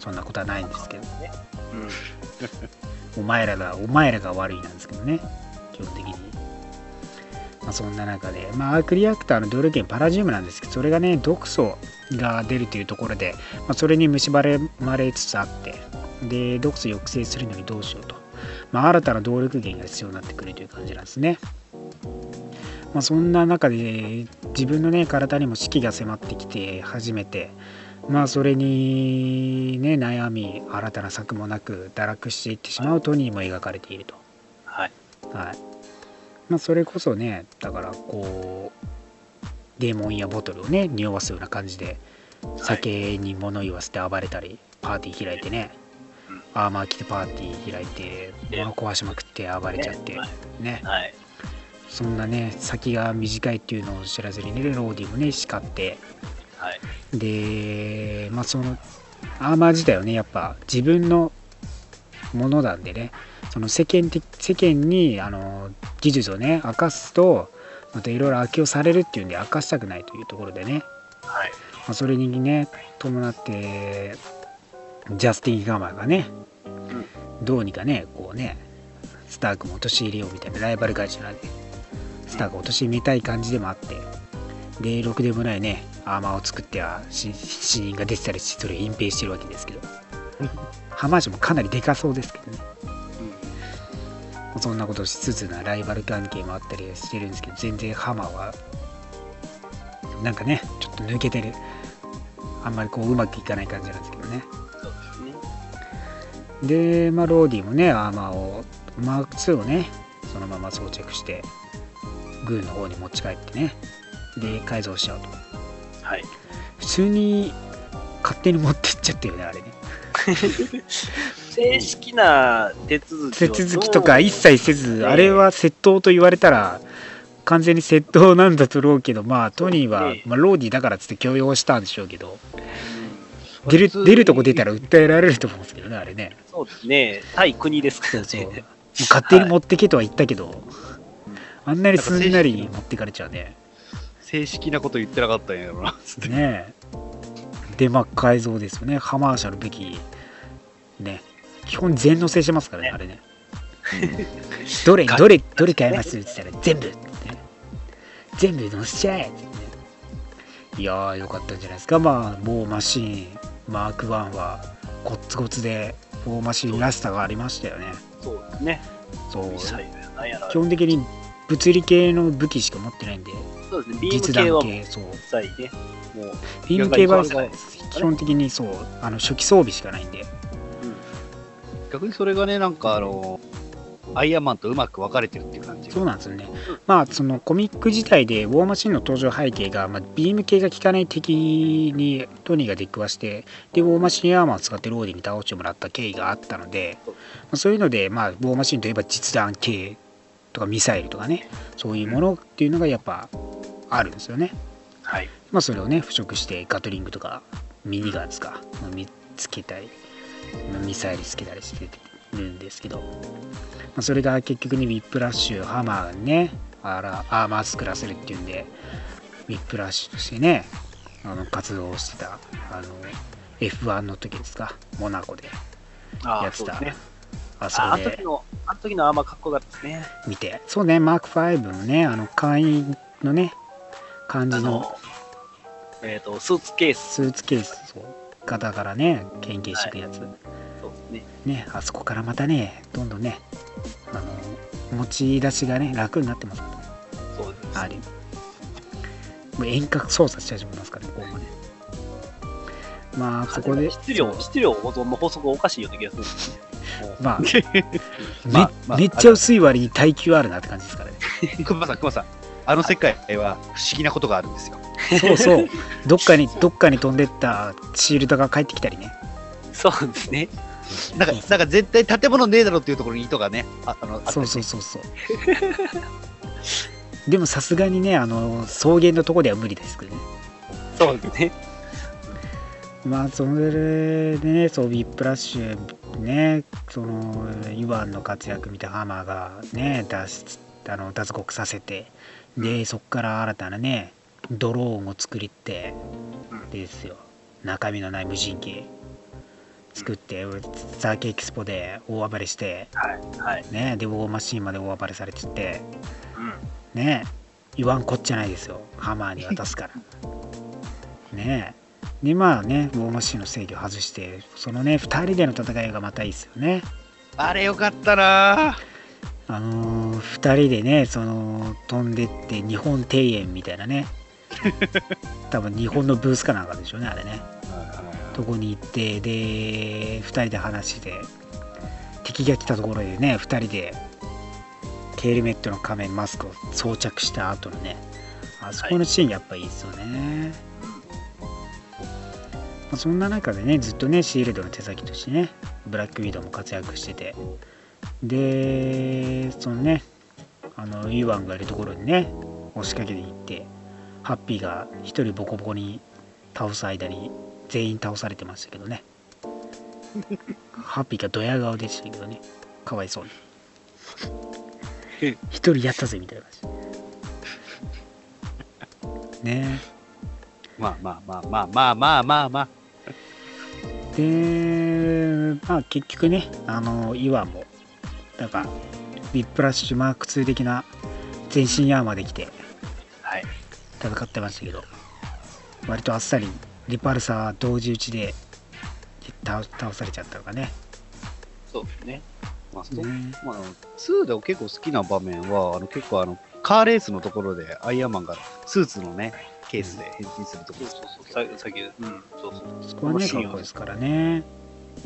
そんなことはないんですけど。うん。お前らがお前らが悪いなんですけどね。基本的に、まあ、そんな中で、まあ、アークリアクターのドルケンパラジウムなんですけどそれがね毒素が出るというところで、まあ、それに蝕まれつつあってで毒素抑制するのにどうしようと、まあ、新たな動力源が必要になってくるという感じなんですね、まあ、そんな中で自分のね体にも死期が迫ってきて初めてまあそれにね悩み新たな策もなく堕落していってしまうトニーも描かれていると。はい。はい。まあそれこそねだからこうデーモンやボトルをね匂わすような感じで酒に物言わせて暴れたりパーティー開いてねうんアーマー着てパーティー開いてで物壊しまくって暴れちゃってね。ね。はい。そんなね先が短いっていうのを知らずにねローディもね叱ってはい。でまあそのアーマー自体はねやっぱ自分のものなんでねその世間的世間にあの技術をね明かすとまたいろいろ悪用されるっていうんで明かしたくないというところでね、はい。まあ、それにね伴ってジャスティン・ガマーがね、どうにかねこうねスタークも陥れようみたいなライバル会社なんでスタークを陥れたい感じでもあってでろくでもないねアーマーを作ってはし死人が出てたりしてそれを隠蔽してるわけですけど。ハマージもかなりでかそうですけどね。そんなことをしつつなライバル関係もあったりしてるんですけど全然ハマーはなんかねちょっと抜けてる。あんまりこううまくいかない感じなんですけどね。そうですね。で、まあ、ローディもねアーマーをマーク2をねそのまま装着して軍の方に持ち帰ってね。で改造しちゃうとはい。普通に勝手に持ってっちゃったよねあれね。正式な手続き手を続きとか一切せず、ね。あれは窃盗と言われたら完全に窃盗なんだとろうけどまあトニーは、ね。まあ、ローディだからっつって許容したんでしょうけどうん出る出るとこ出たら訴えられると思うんですけどねあれね。そうですね。対国ですからね。勝手に持ってけとは言ったけど、あんなにすんなり持ってかれちゃうね正式なこと言ってなかったんやろな、つって。ねえ。で、まあ、改造ですよね。ハマーシャル武器。ね。基本全乗せしてますからね、ねあれね。どれ、どれ、どれ買いますって言ったら、全部ってね。全部乗せちゃえってね。いやー、よかったんじゃないですか。まあ、ボーマシーン、マーク1は、ゴッツゴツで、ボーマシーンらしさがありましたよね。そうですね。そう。基本的に物理系の武器しか持ってないんで、そうですね。ビーム実系はもう弾系、そう。もう、ビーム系は基本的にそう、あの初期装備しかないんで、逆にそれがね、なんかあの、アイアンマンとうまく分かれてるっていう感じ。そうなんですよね。まあ、そのコミック自体で、ウォーマシンの登場背景が、まあ、ビーム系が効かない敵にトニーが出くわして、で、ウォーマシンアーマーを使ってローディに倒してもらった経緯があったので、まあ、そういうので、まあ、ウォーマシンといえば実弾系とかミサイルとかね、そういうものっていうのがやっぱあるんですよね。はい。まあ、それをね、腐食してガトリングとかミニガンですか、まあ見つけたり、まあミサイルつけたりしてるんですけど、まあ、それが結局ね、ウィップラッシュ、ハマーにね、あらアーマー作らせるっていうんで、ウィップラッシュとしてね、あの活動をしてた、あの F1 の時ですか、モナコでやってた。あそこで。ああの時の、あの時のアーマーかっこよかったですね。見て、そうね、マーク5のね、あの会員のね、感じの。えっ、と、スーツケース。スーツケースそう。型からね研究していくやつ、そうですね。ねあそこからまたねどんどんねあの持ち出しがね楽になってます。そうです。ある意味もう遠隔操作し始めますからねこうもね。まあそこで。質量、質量保存の法則がおかしいような気がするんですね。まあめ まあまあめっちゃ薄い割に耐久あるなって感じですからね。クマさん、クマさん、あの世界は不思議なことがあるんですよ。そうそう。どっかにどっかに飛んでったシールドが帰ってきたりね。そうですね。なんか、なんか絶対建物ねえだろっていうところに糸がね、ああのあそうそうそうそう。でもさすがにねあの草原のとこでは無理ですけどね。そうですね。まあそれでねそうップラッシュねそのユワンの活躍見たハマーがね脱あの脱獄させてでそこから新たなねドローンを作りってですよ中身のない無人機作ってザーケエキスポで大暴れしてはい。はい。ねでウォーマシーンまで大暴れされてってうん。ね言わんこっちゃないですよハマーに渡すから ねでまあねウォーマシーンの制御外してそのね2人での戦いがまたいいですよね。あれよかったな。あのー、2人でねその飛んでって日本庭園みたいなね。多分日本のブースかなんかでしょうねあれね。とこに行ってで2人で話して敵が来たところでね2人でケールメットの仮面マスクを装着した後のねあそこのシーンやっぱいいですよね、まあそんな中でねずっとねシールドの手先としてねブラックウィドウも活躍してて。でそのねあのユワンがいるところにね押しかけていってハッピーが一人ボコボコに倒す間に全員倒されてましたけどね。ハッピーがドヤ顔でしたけどね。かわいそうに。一人やったぜみたいな感じ。ね。まあまあまあまあまあまあまあまあ。でまあ結局ねあのイワンもなんかビップラッシュマーク2的な全身アーマーできてはい。戦ってましたけど割とあっさりリパルサー同時打ちで倒倒されちゃったのがねそうですね。まあ、そうねまあ、2で結構好きな場面は、あの結構あの、カーレースのところでアイアンマンがスーツのね、ケースで変身するとこそうろそうそう。ささっき、うん、そうそう。そこはねかっこいいですからね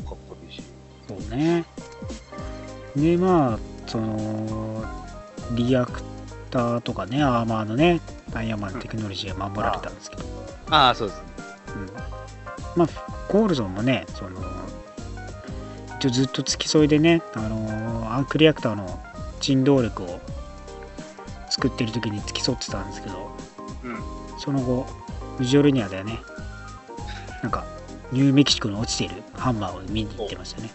かっこいいし。そうねでまあそのリアクターとかねアーマーのねアイアンマンのテクノロジーが守られたんですけど、ああ、そうですね。うん、まあコールゾンもねその一応ずっと付き添いでねあのアークリアクターの沈動力を作ってる時に付き添ってたんですけどうん。その後フジオルニアではねなんかニューメキシコに落ちているハンマーを見に行ってましたね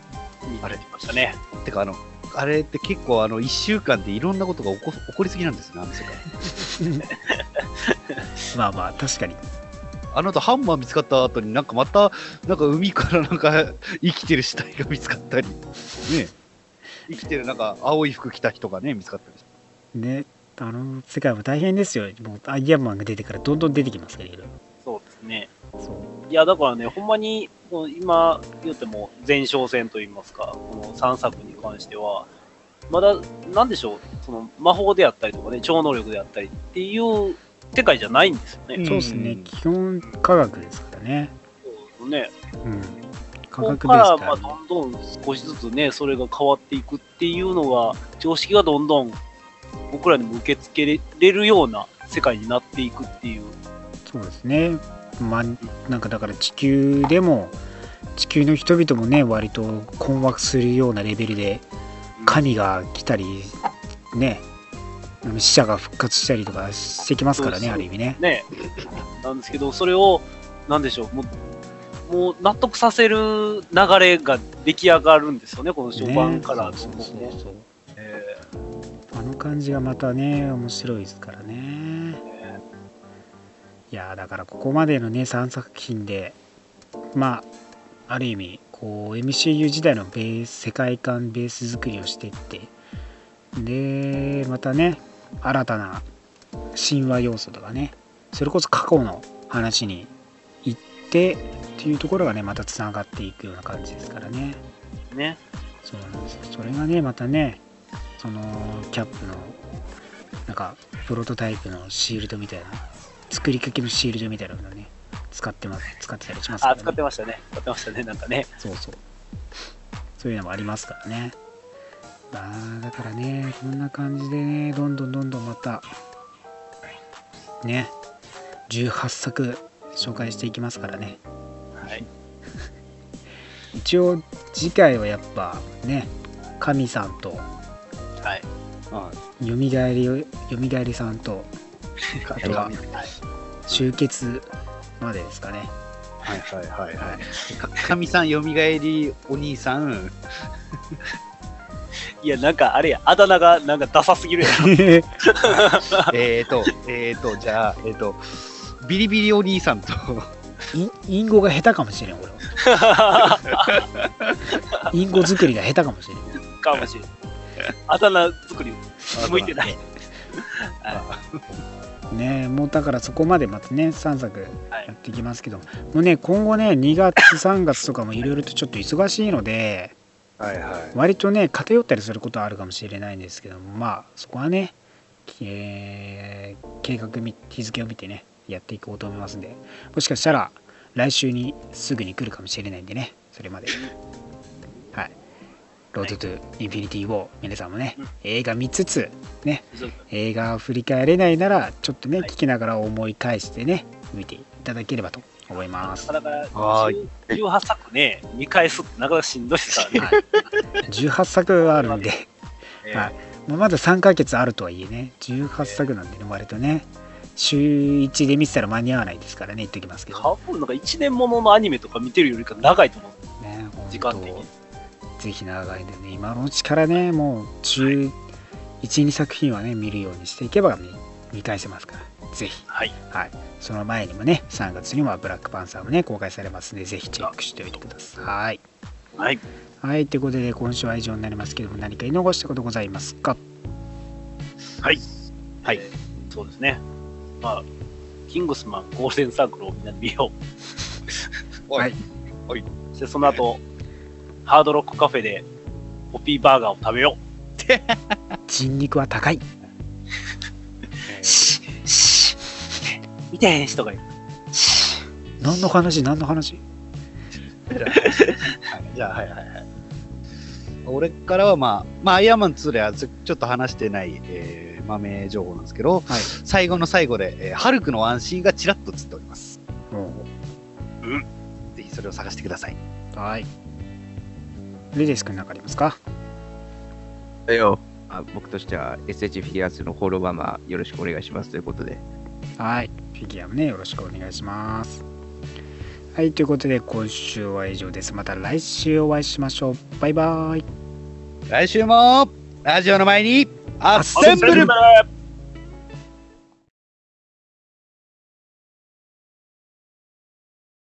あれ、ましたね。てか、あの、あれって結構、あの、1週間でいろんなことが起こ起こりすぎなんですね、あの世界。まあまあ、確かに。あの後ハンマー見つかった後になんかまた、なんか海からなんか生きてる死体が見つかったり、ね。生きてるなんか青い服着た人がね、見つかったりね、あの世界も大変ですよ。もうアイアンマンが出てからどんどん出てきますから、いろいろ。そうですね。そう。いや、だからね、ほんまに、もう今言っても前哨戦といいますか、この3作に関しては、まだ、なんでしょう、その魔法であったりとかね、超能力であったりっていう世界じゃないんですよね。うんそうですね。基本科学ですからね。そうね。うん。科ここ学ベから、まあ。どんどん少しずつね、それが変わっていくっていうのが、常識がどんどん僕らにも受け付けれるような世界になっていくっていう。そうですね。まあ、なんかだから地球でも、地球の人々もね、割と困惑するようなレベルで、神が来たり、ね、死者が復活したりとかしてきますからね、ある意味ね。ね。なんですけど、それを、なんでしょう、もう、もう納得させる流れが出来上がるんですよね、この序盤から。そうそうそうえあの感じがまたね、面白いですからね。いやーだからここまでのね3作品でまあある意味こう MCU 時代のベース世界観ベース作りをしていってでまたね新たな神話要素とかねそれこそ過去の話に行ってっていうところがねまたつながっていくような感じですからねーね。そうなんですそれがねまたねそのキャップのなんかプロトタイプのシールドみたいな作りかけのシールドみたいなのをね使ってます使ってたりしますから、あ、ね、使ってましたね。使ってましたね、なんかね。そうそうそういうのもありますからねまあだからねこんな感じでねどんどんどんどんまたね18作紹介していきますからねはい。一応次回はやっぱね神さんとはい。あよみがえりよみがえりさんと あとは集結までですかねはいはいはいはい。かかみさん、よみがえりお兄さん、いや、なんかあれや、あだ名がなんかダサすぎるやん。えーと、えーと、じゃあ、えーと、ビリビリお兄さんと、い隠語が下手かもしれん俺は 隠語作りが下手かもしれんかもしれん。あだ名作り向いてない。ねえもうだからそこまでまたね3作はい。やっていきますけど、もうね今後ね2月 3月とかもいろいろとちょっと忙しいのではいはい。割とね偏ったりすることはあるかもしれないんですけどもまあそこはね、えー計画み日付を見てねやっていこうと思いますんで。もしかしたら来週にすぐに来るかもしれないんでねそれまで。は い Road to Infinity War 皆さんもねうん映画見つつね映画を振り返れないならちょっとね、はい。聞きながら思い返してね見ていただければと思います。だから、は10 18作ね、見返すってなかなかしんどいですからね。はい。18作あるんで。えー。はい。まあまだ3ヶ月あるとはいえね18作なんでね割とね週1で見てたら間に合わないですからね言っておきますけど、多分なんか1年もののアニメとか見てるよりか長いと思う。ね、時間的にぜひ長いんでね今のうちからねもう週12作品はね見るようにしていけば、ね、見返せますからぜひはい。はい、その前にもね、3月にはブラックパンサーもね、公開されますので、ぜひチェックしておいてください。はい。はい、ということで、今週は以上になりますけども、何か言い残したことございますか？はい。はいえーそうですね。まあ、キングスマンゴールデンサークルをみんなで見よう。はい。そしてその後、ハードロックカフェでポピーバーガーを食べよ 人肉は高い。う。シッシッ見てへん人がいる。何の話？何の話？じゃあ、はいはいはい。俺からはまあ、まあ、アイアンマン2ではちょっと話してない、えー豆情報なんですけど、はい。最後の最後で、えーハルクのワンシーンがちらっと映っております。もぜひそれを探してください。うはい。レデス君なんかありますか？よあ僕としては SH フィギュアスのホールバマーよろしくお願いしますということで。はい。フィギュアもね、よろしくお願いします。はい、ということで、今週は以上です。また来週お会いしましょう。バイバイ。来週も、ラジオの前に、アッセンブル